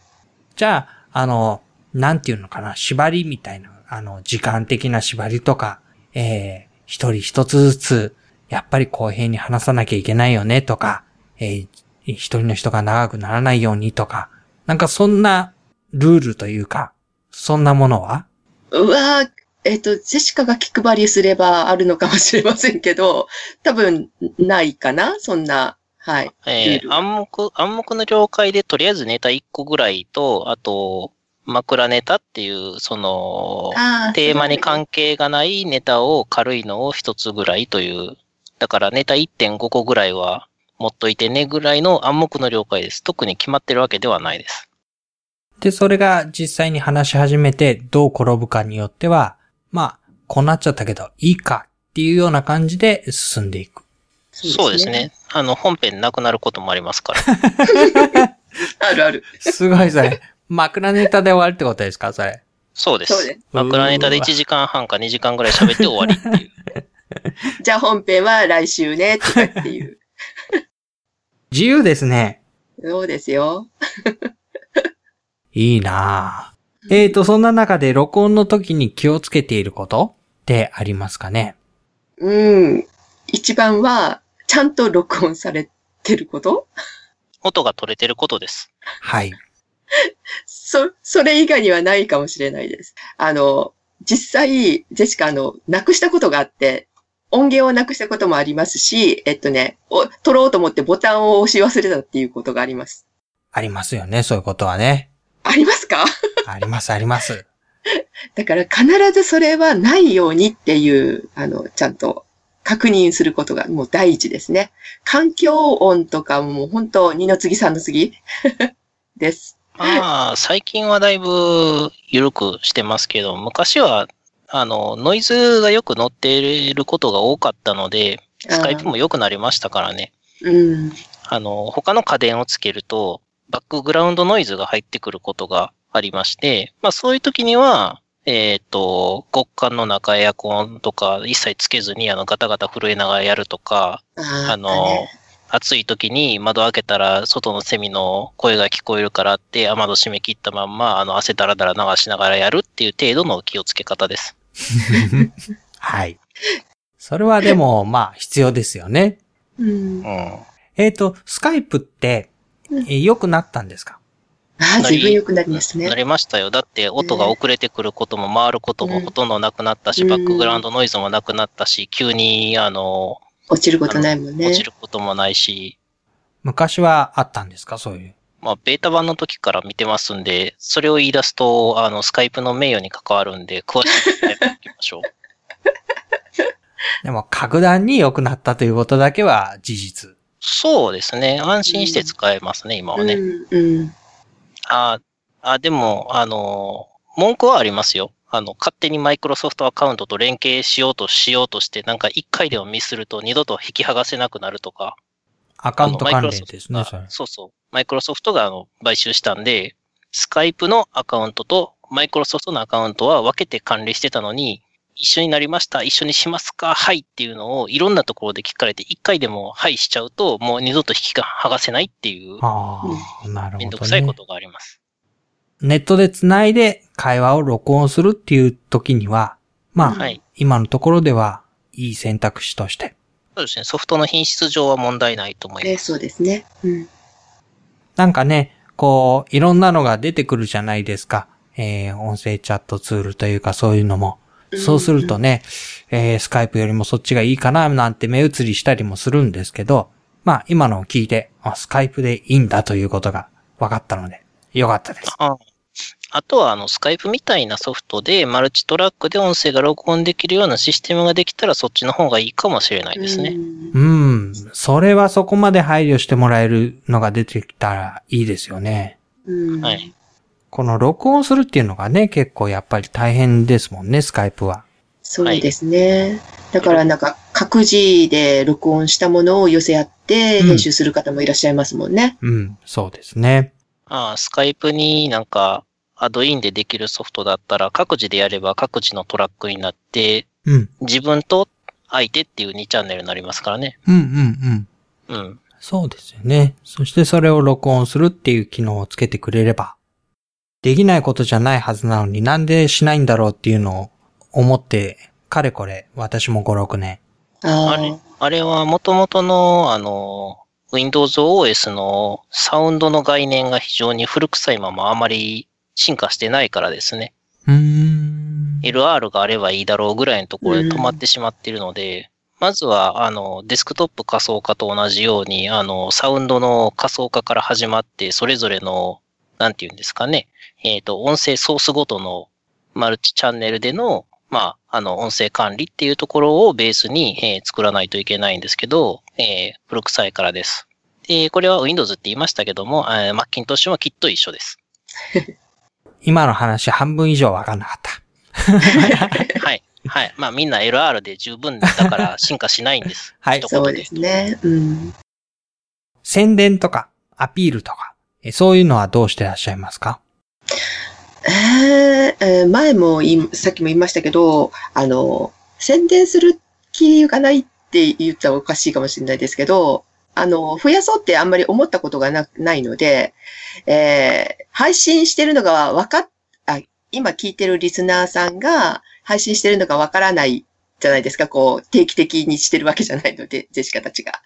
じゃあ、あの、なんていうのかな、縛りみたいな、あの、時間的な縛りとか、えー一人一つずつ、やっぱり公平に話さなきゃいけないよねとか、えー一人の人が長くならないようにとか、なんかそんなルールというか、そんなものは？うわーえっ、と、ジェシカが気配りすればあるのかもしれませんけど、多分ないかなそんな。はい。えー、暗黙、暗黙の了解でとりあえずネタ1個ぐらいと、あと、枕ネタっていう、その、あテーマに関係がないネタを軽いのを一つぐらいという、だからネタ1.5個ぐらいは持っといてねぐらいの暗黙の了解です。特に決まってるわけではないです。で、それが実際に話し始めてどう転ぶかによっては、まあ、こうなっちゃったけど、いいかっていうような感じで進んでいく。そうですね。。あの、本編なくなることもありますから。あるある。すごいそれ。枕ネタで終わるってことですかそれ？そうです。そうです枕ネタで1時間半か2時間ぐらい喋って終わりっていう。じゃあ本編は来週ね、とかっていう。自由ですね。そうですよ。いいなぁ。えーと、そんな中で録音の時に気をつけていることってありますかね？うん。一番は、ちゃんと録音されてること？音が取れてることです。はい。そ、それ以外にはないかもしれないです。あの、実際、ジェシカ、あの、なくしたことがあって、音源をなくしたこともありますし、えっとね、お撮ろうと思ってボタンを押し忘れたっていうことがあります。ありますよね、そういうことはね。ありますか？あります、あります。だから必ずそれはないようにっていう、あの、ちゃんと確認することがもう第一ですね。環境音とかも本当二の次三の次 です。まあ、最近はだいぶ緩くしてますけど、昔は、あの、ノイズがよく乗っていることが多かったので、スカイプも良くなりましたからね。うん。あの、他の家電をつけると、バックグラウンドノイズが入ってくることがありまして、まあそういう時には、えっ、と、極寒の中エアコンとか一切つけずにあのガタガタ震えながらやるとか、ああの、暑い時に窓開けたら外のセミの声が聞こえるからって雨戸閉め切ったまんまあの汗だらだら流しながらやるっていう程度の気をつけ方です。はい。それはでも、まあ、必要ですよね。うんう。ん。えーと、スカイプって、えー良くなったんですか？ああ、随分良くなりますねな。りましたよ。だって音が遅れてくることも回ることもほとんどなくなったし、うんバックグラウンドノイズもなくなったし、急にあの、落ちることないもんね。落ちることもないし、昔はあったんですか？そういう。まあ、ベータ版の時から見てますんで、それを言い出すと、あの、スカイプの名誉に関わるんで、詳しく伝えておきましょう。でも、格段に良くなったということだけは事実。そうですね。安心して使えますね、今はね。うん。うん。ああ、でも、あの、文句はありますよ。あの、勝手にマイクロソフトアカウントと連携しようとしようとして、なんか一回でもミスると二度と引き剥がせなくなるとか。アカウント関連ですね。そうそう。マイクロソフトがあの買収したんで、スカイプのアカウントとマイクロソフトのアカウントは分けて管理してたのに、一緒になりました、一緒にしますか、はいっていうのをいろんなところで聞かれて、一回でもはいしちゃうと、もう二度と引きが剥がせないっていう、ああ、なるめんほどねどくさいこ。とがあります。ネットで繋いで会話を録音するっていう時には、まあ、はい。今のところではいい選択肢として。そうですね。ソフトの品質上は問題ないと思いね、ます。そうですね。うん。なんかね、こう、いろんなのが出てくるじゃないですか。えー、音声チャットツールというかそういうのも。そうするとね、えー、スカイプよりもそっちがいいかな、なんて目移りしたりもするんですけど、まあ、今のを聞いて、あスカイプでいいんだということが分かったので、よかったです。ああとは、あの、スカイプみたいなソフトで、マルチトラックで音声が録音できるようなシステムができたら、そっちの方がいいかもしれないですね。うんうん、それはそこまで配慮してもらえるのが出てきたらいいですよね。うんはい。この録音するっていうのがね、結構やっぱり大変ですもんね、スカイプは。そうですね。だからなんか、各自で録音したものを寄せ合ってうん編集する方もいらっしゃいますもんね。うん、そうですね。ああ、スカイプになんか、アドインでできるソフトだったら、各自でやれば各自のトラックになって、うん、自分と相手っていう2チャンネルになりますからね。うんうんうん。うん。そうですよね。そしてそれを録音するっていう機能をつけてくれれば、できないことじゃないはずなのになんでしないんだろうっていうのを思って、かれこれ、私も5、6年。ああれ、あれは元々の、あの、Windows OS のサウンドの概念が非常に古臭いままあまり進化してないからですね。うーん。LR があればいいだろうぐらいのところで止まってしまっているので、まずは、あの、デスクトップ仮想化と同じように、あの、サウンドの仮想化から始まって、それぞれの、なんていうんですかね、えっ、と、音声ソースごとのマルチチャンネルでの、まあ、あの、音声管理っていうところをベースに、えー作らないといけないんですけど、えー古臭いからです。で、これは Windows って言いましたけども、えー Macintosh もきっと一緒です。今の話半分以上わかんなかった。はい。はい。まあみんな LR で十分だから進化しないんです。はいそうですね。うん。宣伝とか、アピールとか、えそういうのはどうしてらっしゃいますか？えーえー前もい、さっきも言いましたけど、あの、宣伝する気がないって言ったらおかしいかもしれないですけど、あの、増やそうってあんまり思ったことがなないので、えー配信してるのがわかっ、あ、今聞いてるリスナーさんが配信してるのがわからないじゃないですか。こう、定期的にしてるわけじゃないので、ジェシカたちが。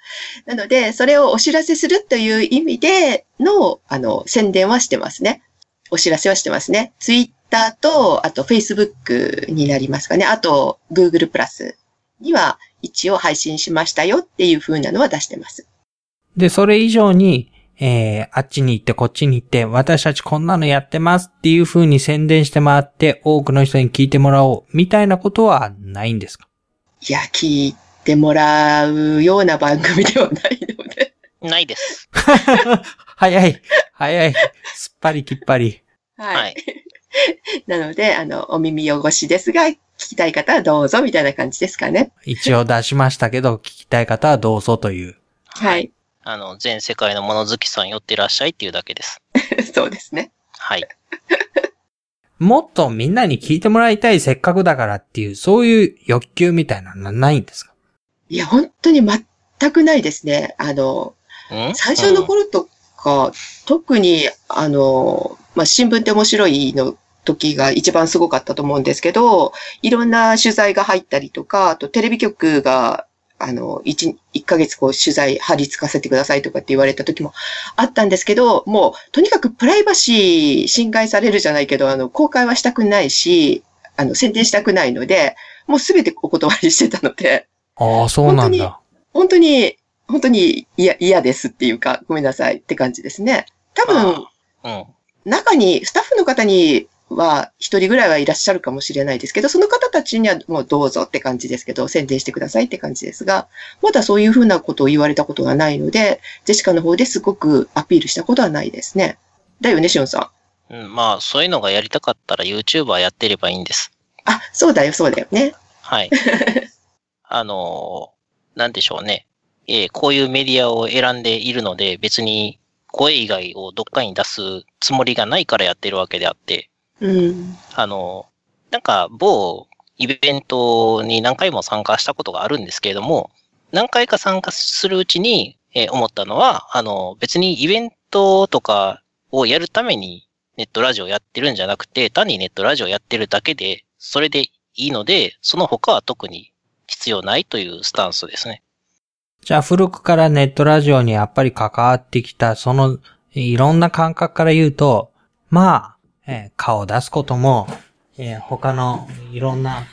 なので、それをお知らせするという意味での、あの、宣伝はしてますね。お知らせはしてますね。ツイッターと、あと Facebook になりますかね。あと Google プラスには一応配信しましたよっていう風なのは出してます。で、それ以上に、えー、あっちに行ってこっちに行って、私たちこんなのやってますっていう風に宣伝して回って、多くの人に聞いてもらおう、みたいなことはないんですか？いや、聞いてもらうような番組ではないので。ないです。早い、早い、すっぱりきっぱり。はい。はい。なので、あの、お耳汚しですが、聞きたい方はどうぞみたいな感じですかね。一応出しましたけど、聞きたい方はどうぞという。はい。あの、全世界の物好きさん寄ってらっしゃいっていうだけです。そうですね。はい。もっとみんなに聞いてもらいたいせっかくだからっていう、そういう欲求みたいなのはないんですか？いや、本当に全くないですね。あの、ん？最初の頃とか、特に、あの、まあ、新聞って面白いの時が一番すごかったと思うんですけど、いろんな取材が入ったりとか、あとテレビ局が、あの、一、一ヶ月こう取材貼り付かせてくださいとかって言われた時もあったんですけど、もう、とにかくプライバシー侵害されるじゃないけど、あの、公開はしたくないし、あの、宣伝したくないので、もうすべてお断りしてたので、ああ、そうなんだ。本当に、本当に嫌、嫌ですっていうか、ごめんなさいって感じですね。多分、うん。中に、スタッフの方には一人ぐらいはいらっしゃるかもしれないですけど、その方たちにはもうどうぞって感じですけど、宣伝してくださいって感じですが、まだそういうふうなことを言われたことがないので、ジェシカの方ですごくアピールしたことはないですね。だよね、しおんさん。うん、まあ、そういうのがやりたかったら YouTuber やってればいいんです。あ、そうだよ、そうだよね。はい。あのーなんでしょうね。えーこういうメディアを選んでいるので、別に声以外をどっかに出すつもりがないからやってるわけであって、うん。あのーなんか某イベントに何回も参加したことがあるんですけれども、何回か参加するうちに、えー思ったのは、あの、別にイベントとかをやるためにネットラジオやってるんじゃなくて、単にネットラジオやってるだけで、それでいいので、その他は特に必要ないというスタンスですね。じゃあ古くからネットラジオにやっぱり関わってきた、そのいろんな感覚から言うと、まあ、えー顔を出すことも、えー他のいろんな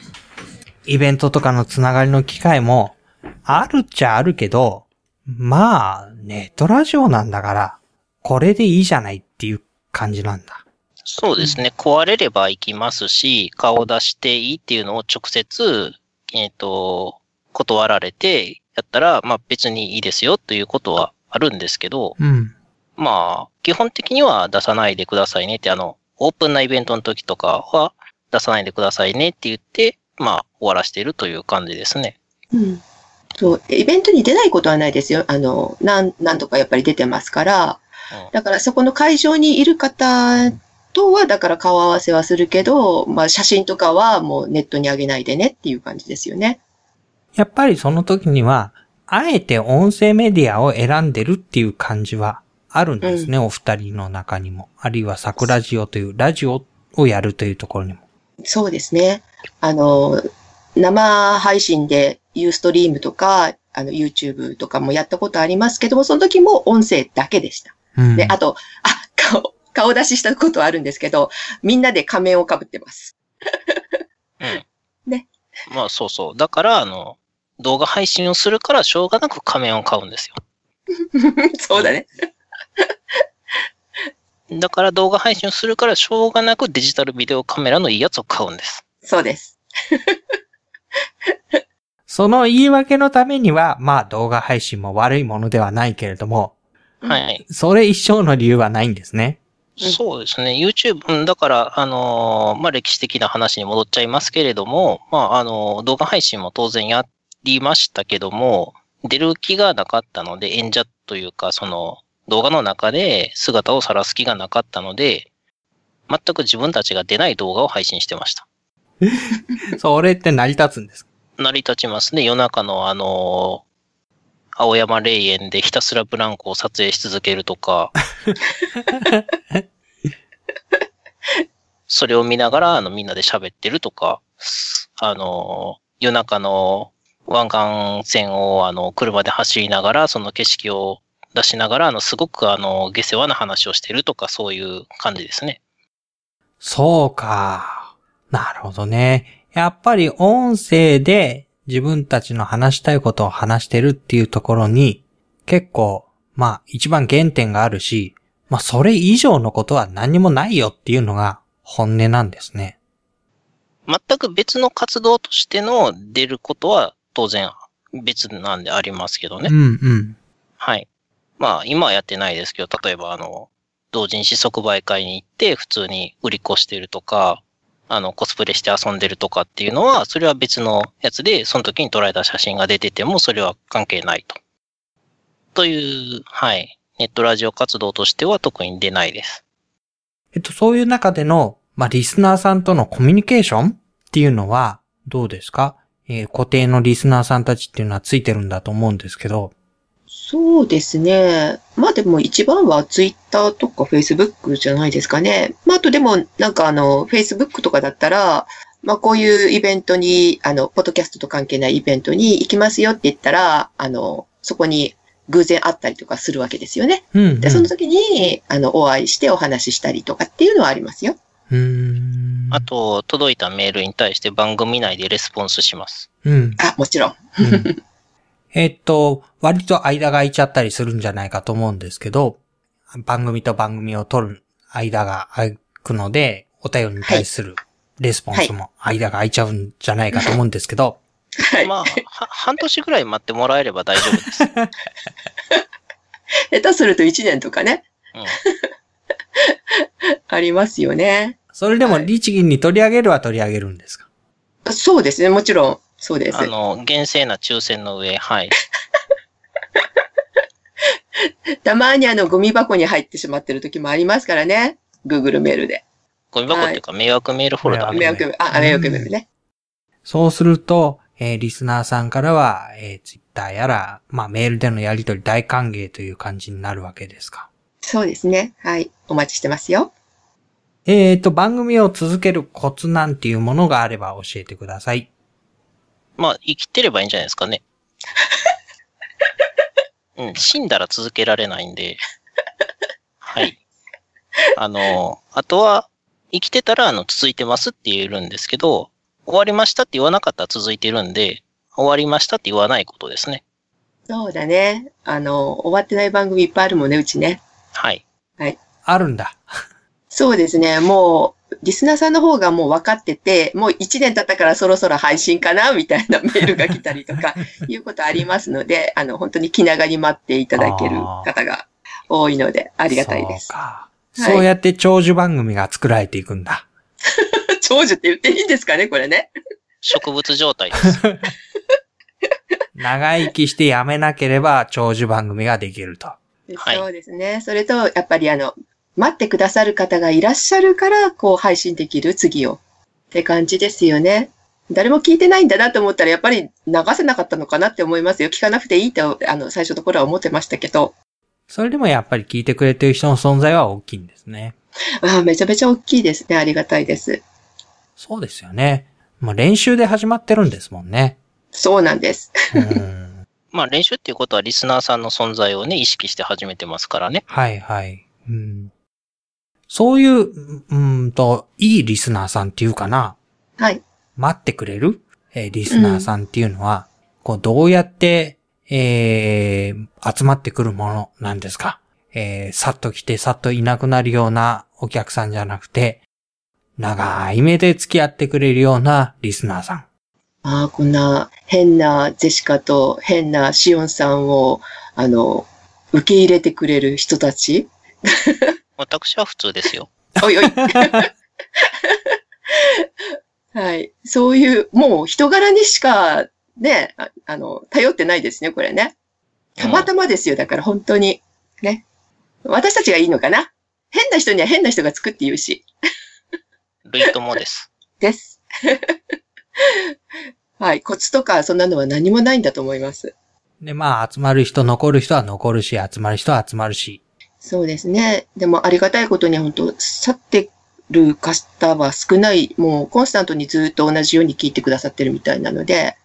イベントとかのつながりの機会もあるっちゃあるけど、まあ、ネットラジオなんだから、これでいいじゃないっていう感じなんだ。そうですね。壊れれば行きますし、顔出していいっていうのを直接、えっ、と、断られて、やったら、まあ別にいいですよということはあるんですけど、うん。まあ、基本的には出さないでくださいねって、あの、オープンなイベントの時とかは出さないでくださいねって言って、まあ、終わらしているという感じですね。うん。そう、イベントに出ないことはないですよ。あの、なん、なんとかやっぱり出てますから、うんだからそこの会場にいる方とは、だから顔合わせはするけど、まあ写真とかはもうネットに上げないでねっていう感じですよね。やっぱりその時には、あえて音声メディアを選んでるっていう感じはあるんですね、お二人の中にも。あるいは桜ジオというラジオをやるというところにも。そうですね。あの、生配信でユーストリームとか、あの、YouTube とかもやったことありますけども、その時も音声だけでした。うんで、あと、あ、顔、顔出ししたことはあるんですけど、みんなで仮面をかぶってます。うん。ね。まあそうそう。だから、あの、動画配信をするからしょうがなく仮面を買うんですよ。そうだね。だから動画配信をするからしょうがなくデジタルビデオカメラのいいやつを買うんです。そうです。その言い訳のためには、まあ動画配信も悪いものではないけれども、はい。それ一生の理由はないんですね。うんそうですね。YouTube、うんだから、あのーまあ、歴史的な話に戻っちゃいますけれども、まあ、あのー動画配信も当然やりましたけども、出る気がなかったので、演者というか、その、動画の中で姿を晒す気がなかったので、全く自分たちが出ない動画を配信してました。それって成り立つんですか？成り立ちますね。夜中のあのー青山霊園でひたすらブランコを撮影し続けるとか、それを見ながら、あの、みんなで喋ってるとか、あのー夜中の湾岸線を、あの、車で走りながら、その景色を出しながら、あの、すごく、あの、下世話な話をしてるとか、そういう感じですね。そうか。なるほどね。やっぱり音声で自分たちの話したいことを話してるっていうところに、結構、まあ一番原点があるし、まあそれ以上のことは何もないよっていうのが本音なんですね。全く別の活動としての出ることは当然別なんでありますけどね。うんうん。はい。まあ、今はやってないですけど、例えば、あの、同人誌即売会に行って、普通に売り子してるとか、あの、コスプレして遊んでるとかっていうのは、それは別のやつで、その時に捉えた写真が出てても、それは関係ないと。という、はい。ネットラジオ活動としては特に出ないです。えっと、そういう中での、まあリスナーさんとのコミュニケーションっていうのはどうですか？えー固定のリスナーさんたちっていうのはついてるんだと思うんですけど、そうですね。まあでも一番はツイッターとかフェイスブックじゃないですかね。まああとでもなんかあの、フェイスブックとかだったら、まあこういうイベントに、あの、ポッドキャストと関係ないイベントに行きますよって言ったら、あの、そこに偶然会ったりとかするわけですよね。うん、うん。で、その時に、あの、お会いしてお話ししたりとかっていうのはありますよ。うーん。あと、届いたメールに対して番組内でレスポンスします。うん。あ、もちろん。うん えっと、割と間が空いちゃったりするんじゃないかと思うんですけど、番組と番組を取る間が空くので、お便りに対するレスポンスも間が空いちゃうんじゃないかと思うんですけど、はい。まあ、は半年ぐらい待ってもらえれば大丈夫です。下手すると1年とかね、うん。ありますよね。それでもはい律儀に取り上げるは取り上げるんですか？そうですね。もちろん、そうです。あの、厳正な抽選の上、はい。たまにあの、ゴミ箱に入ってしまってる時もありますからね。Google メールで。ゴミ箱っていうか、迷惑メールフォルダはい迷惑メール、あ、迷惑メールね。そうすると、えーリスナーさんからは、えー、ツイッターやら、まあメールでのやり取り大歓迎という感じになるわけですか？そうですね。はい。お待ちしてますよ。えっ、と、番組を続けるコツなんていうものがあれば教えてください。まあ、生きてればいいんじゃないですかね。うん、死んだら続けられないんで。はい。あの、あとは、生きてたら、あの、続いてますって言えるんですけど、終わりましたって言わなかったら続いてるんで、終わりましたって言わないことですね。そうだね。あの、終わってない番組いっぱいあるもんね、うちね。はい。あるんだ。そうですね。もう、リスナーさんの方がもう分かってて、もう1年経ったからそろそろ配信かなみたいなメールが来たりとか、いうことありますので、あの、本当に気長に待っていただける方が多いので、ありがたいですそう。か。はいそうやって長寿番組が作られていくんだ。長寿って言っていいんですかね、これね。植物状態です。長生きしてやめなければ長寿番組ができると。はいそうですね。それと、やっぱりあの、待ってくださる方がいらっしゃるから、こう配信できる次を。って感じですよね。誰も聞いてないんだなと思ったら、やっぱり流せなかったのかなって思いますよ。聞かなくていいと、あの、最初の頃は思ってましたけど。それでもやっぱり聞いてくれてる人の存在は大きいんですね。ああ、めちゃめちゃ大きいですね。ありがたいです。そうですよね。もう練習で始まってるんですもんね。そうなんです。うん。まあ練習っていうことはリスナーさんの存在をね、意識して始めてますからね。はいはい。うん。そういう、うーんと、いいリスナーさんっていうかな。はい。待ってくれる、えーリスナーさんっていうのは、こう、どうやって、えー集まってくるものなんですか？えーさっと来て、さっといなくなるようなお客さんじゃなくて、長い目で付き合ってくれるようなリスナーさん。ああ、こんな変なジェシカと変なシオンさんを、あの、受け入れてくれる人たち私は普通ですよ。おいおい。はい。そういう、もう人柄にしか、ね、ああの、頼ってないですね、これね。たまたまですよ、だから本当に。ね。私たちがいいのかな？変な人には変な人がつくって言うし。ルイともです。です。はい。コツとか、そんなのは何もないんだと思います。で、まあ、集まる人、残る人は残るし、集まる人は集まるし。そうですね。でもありがたいことに本当、去ってる方は少ない、もうコンスタントにずっと同じように聞いてくださってるみたいなので、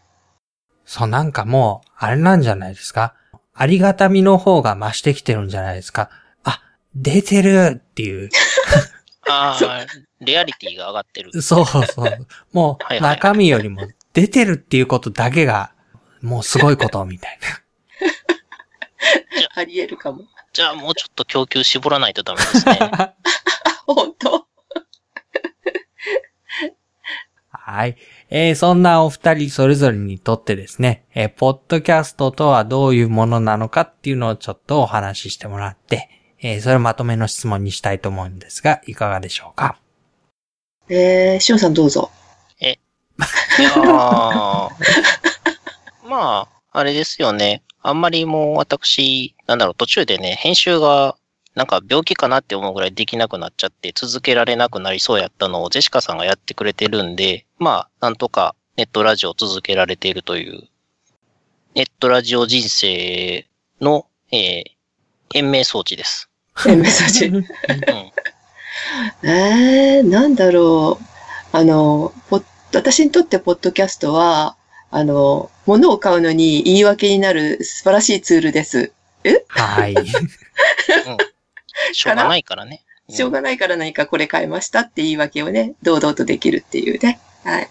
そう、なんかもう、あれなんじゃないですか？ありがたみの方が増してきてるんじゃないですか？あ、出てるっていう。ああ、レアリティが上がってる。そうそう。もう、中身よりも出てるっていうことだけが、もうすごいことみたいな。あり得るかも。じゃあもうちょっと供給絞らないとダメですね。本当はい。えーそんなお二人それぞれにとってですね、えーポッドキャストとはどういうものなのかっていうのをちょっとお話ししてもらって、えーそれをまとめの質問にしたいと思うんですが、いかがでしょうか？えー、しおんさんどうぞ。いやーまあ、あれですよね。あんまりもう私、なんだろう、途中でね、編集が、なんか病気かなって思うぐらいできなくなっちゃって、続けられなくなりそうやったのをジェシカさんがやってくれてるんで、まあ、なんとかネットラジオを続けられているという、ネットラジオ人生の、えー、延命装置です。えーメッセージ。うん。えー、なんだろう。あの、私にとってポッドキャストは、あの、物を買うのに言い訳になる素晴らしいツールです。はい。しょうがないからね。しょうがないから何かこれ買いましたって言い訳をね、堂々とできるっていうね。はい。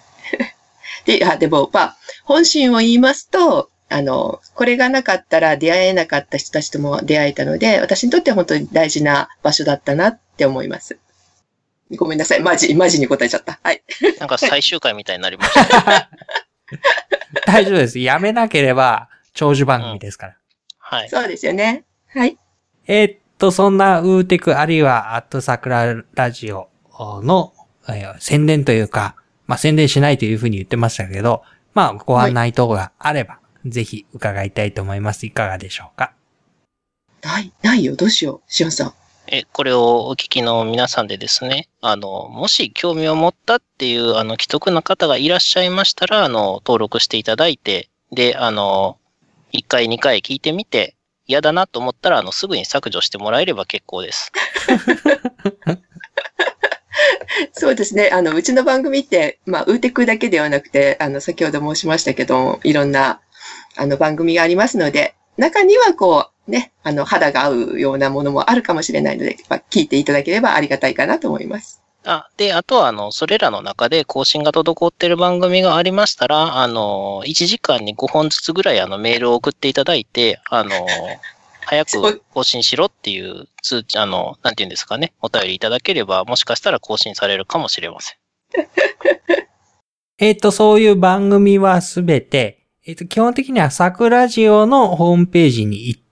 で、あ、でも、まあ、本心を言いますと、あの、これがなかったら出会えなかった人たちとも出会えたので、私にとっては本当に大事な場所だったなって思います。ごめんなさい。マジ、マジに答えちゃった。はい。なんか最終回みたいになりましたね。大丈夫です。やめなければ長寿番組ですから。はい。そうですよね。はい。えーっと、そんなウーテクあるいはアットサクララジオの、えー宣伝というか、まあ、宣伝しないというふうに言ってましたけど、まあ、ご案内等があれば、ぜひ伺いたいと思います。いかがでしょうか？ない、ないよ。どうしよう。しおんさん。え、これをお聞きの皆さんでですね、あの、もし興味を持ったっていう、あの、既得な方がいらっしゃいましたら、あの、登録していただいて、で、あの、1回、2回聞いてみて、嫌だなと思ったら、あの、すぐに削除してもらえれば結構です。そうですね。あの、うちの番組って、まあ、ウーテクだけではなくて、あの、先ほど申しましたけど、いろんな、あの、番組がありますので、中にはこう、ね、あの、肌が合うようなものもあるかもしれないので、まあ、聞いていただければありがたいかなと思います。あ、で、あとは、あの、それらの中で更新が滞っている番組がありましたら、あの、1時間に5本ずつぐらい、あの、メールを送っていただいて、あの、早く更新しろっていう通知、あの、なんていうんですかね、お便りいただければ、もしかしたら更新されるかもしれません。えーっと、そういう番組はすべて、えーっと、基本的にはサクラジオのホームページに行って、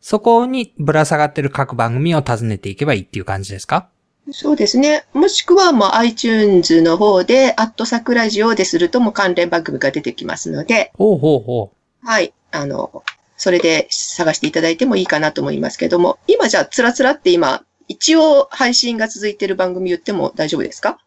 そこにぶら下がってる各番組を訪ねていけばいいっていう感じですか？そうですね。もしくは、もう iTunes の方で、アットサクラジオでするともう関連番組が出てきますので、ほうほうほう。はい。あの、それで探していただいてもいいかなと思いますけども、今じゃあ、つらつらって今、一応配信が続いている番組言っても大丈夫ですか？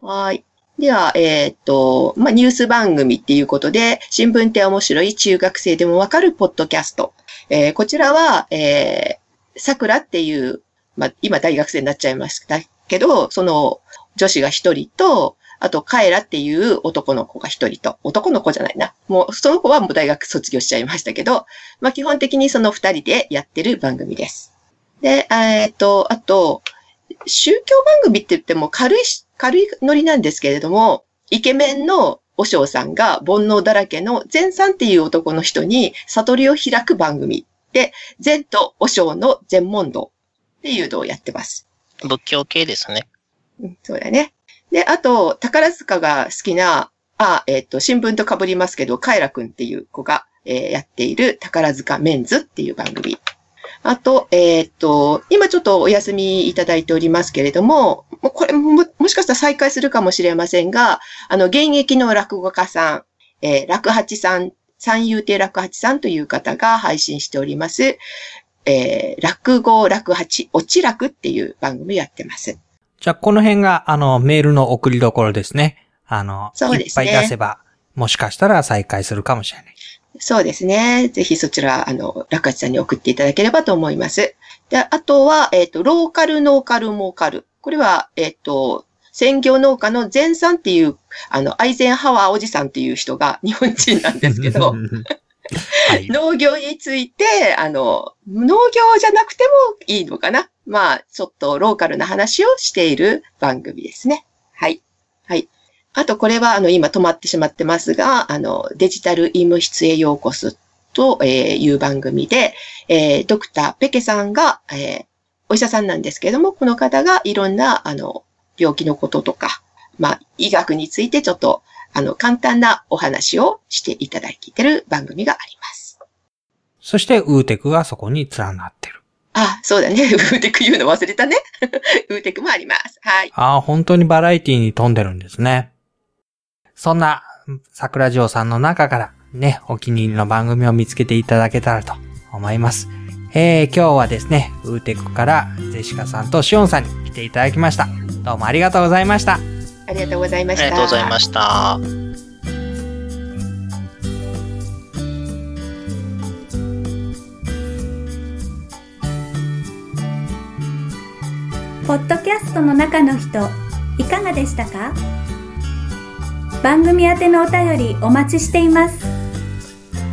はい。では、えっ、と、まあ、ニュース番組っていうことで、新聞って面白い中学生でもわかるポッドキャスト。えーこちらは、えー、桜っていう、まあ、今大学生になっちゃいましたけど、その女子が一人と、あと、カエラっていう男の子が一人と、男の子じゃないな。もう、その子はもう大学卒業しちゃいましたけど、まあ、基本的にその二人でやってる番組です。で、えっ、と、あと、宗教番組って言っても軽いし、軽いノリなんですけれども、イケメンのお嬢さんが煩悩だらけの善さんっていう男の人に悟りを開く番組で、善とお嬢の全問答っていうのをやってます。仏教系ですね。うん、そうだね。で、あと、宝塚が好きな、あ、えっ、と、新聞と被りますけど、カエラくんっていう子が、えーやっている宝塚メンズっていう番組。あと、えっ、と、今ちょっとお休みいただいておりますけれども、もうこれも、もしかしたら再開するかもしれませんが、あの、現役の落語家さん、えー落八さん、三遊亭落八さんという方が配信しております、えー落語落八、おち楽っていう番組をやってます。じゃあ、この辺が、あの、メールの送りどころですね。あの、そうですねいっぱい出せば、もしかしたら再開するかもしれない。そうですね。ぜひそちら、あの、落八さんに送っていただければと思います。で、あとは、えっ、と、ローカル、ノーカル、モーカル。これは、えっ、と、専業農家の前さんっていう、あの、アイゼンハワーおじさんっていう人が 日本人なんですけど、はい。農業について、あの、農業じゃなくてもいいのかな。まあ、ちょっとローカルな話をしている番組ですね。はい。はい。あと、これは、あの、今止まってしまってますが、あの、デジタル医務室へようこそと、えーいう番組で、えードクターペケさんが、えーお医者さんなんですけれども、この方がいろんな、あの、病気のこととか、まあ、医学についてちょっと、あの、簡単なお話をしていただいている番組があります。そして、ウーテクがそこに連なってる。あ、そうだね。ウーテク言うの忘れたね。ウーテクもあります。はい。ああ、本当にバラエティに富んでるんですね。そんな、桜城さんの中から、ね、お気に入りの番組を見つけていただけたらと思います。えー、今日はですね、ウーテクからゼシカさんとシオンさんに来ていただきました。どうもありがとうございました。ありがとうございました。ありがとうございました。ポッドキャストの中の人、いかがでしたか？番組宛てのお便りお待ちしています。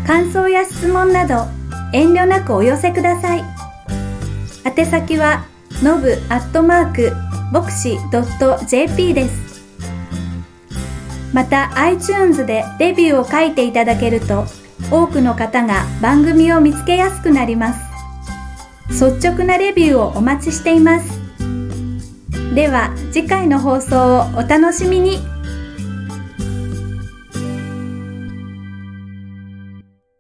感想や質問など遠慮なくお寄せください。宛先は、のぶアットマーク、ボクシ .jp です。また iTunes でレビューを書いていただけると多くの方が番組を見つけやすくなります。率直なレビューをお待ちしています。では次回の放送をお楽しみに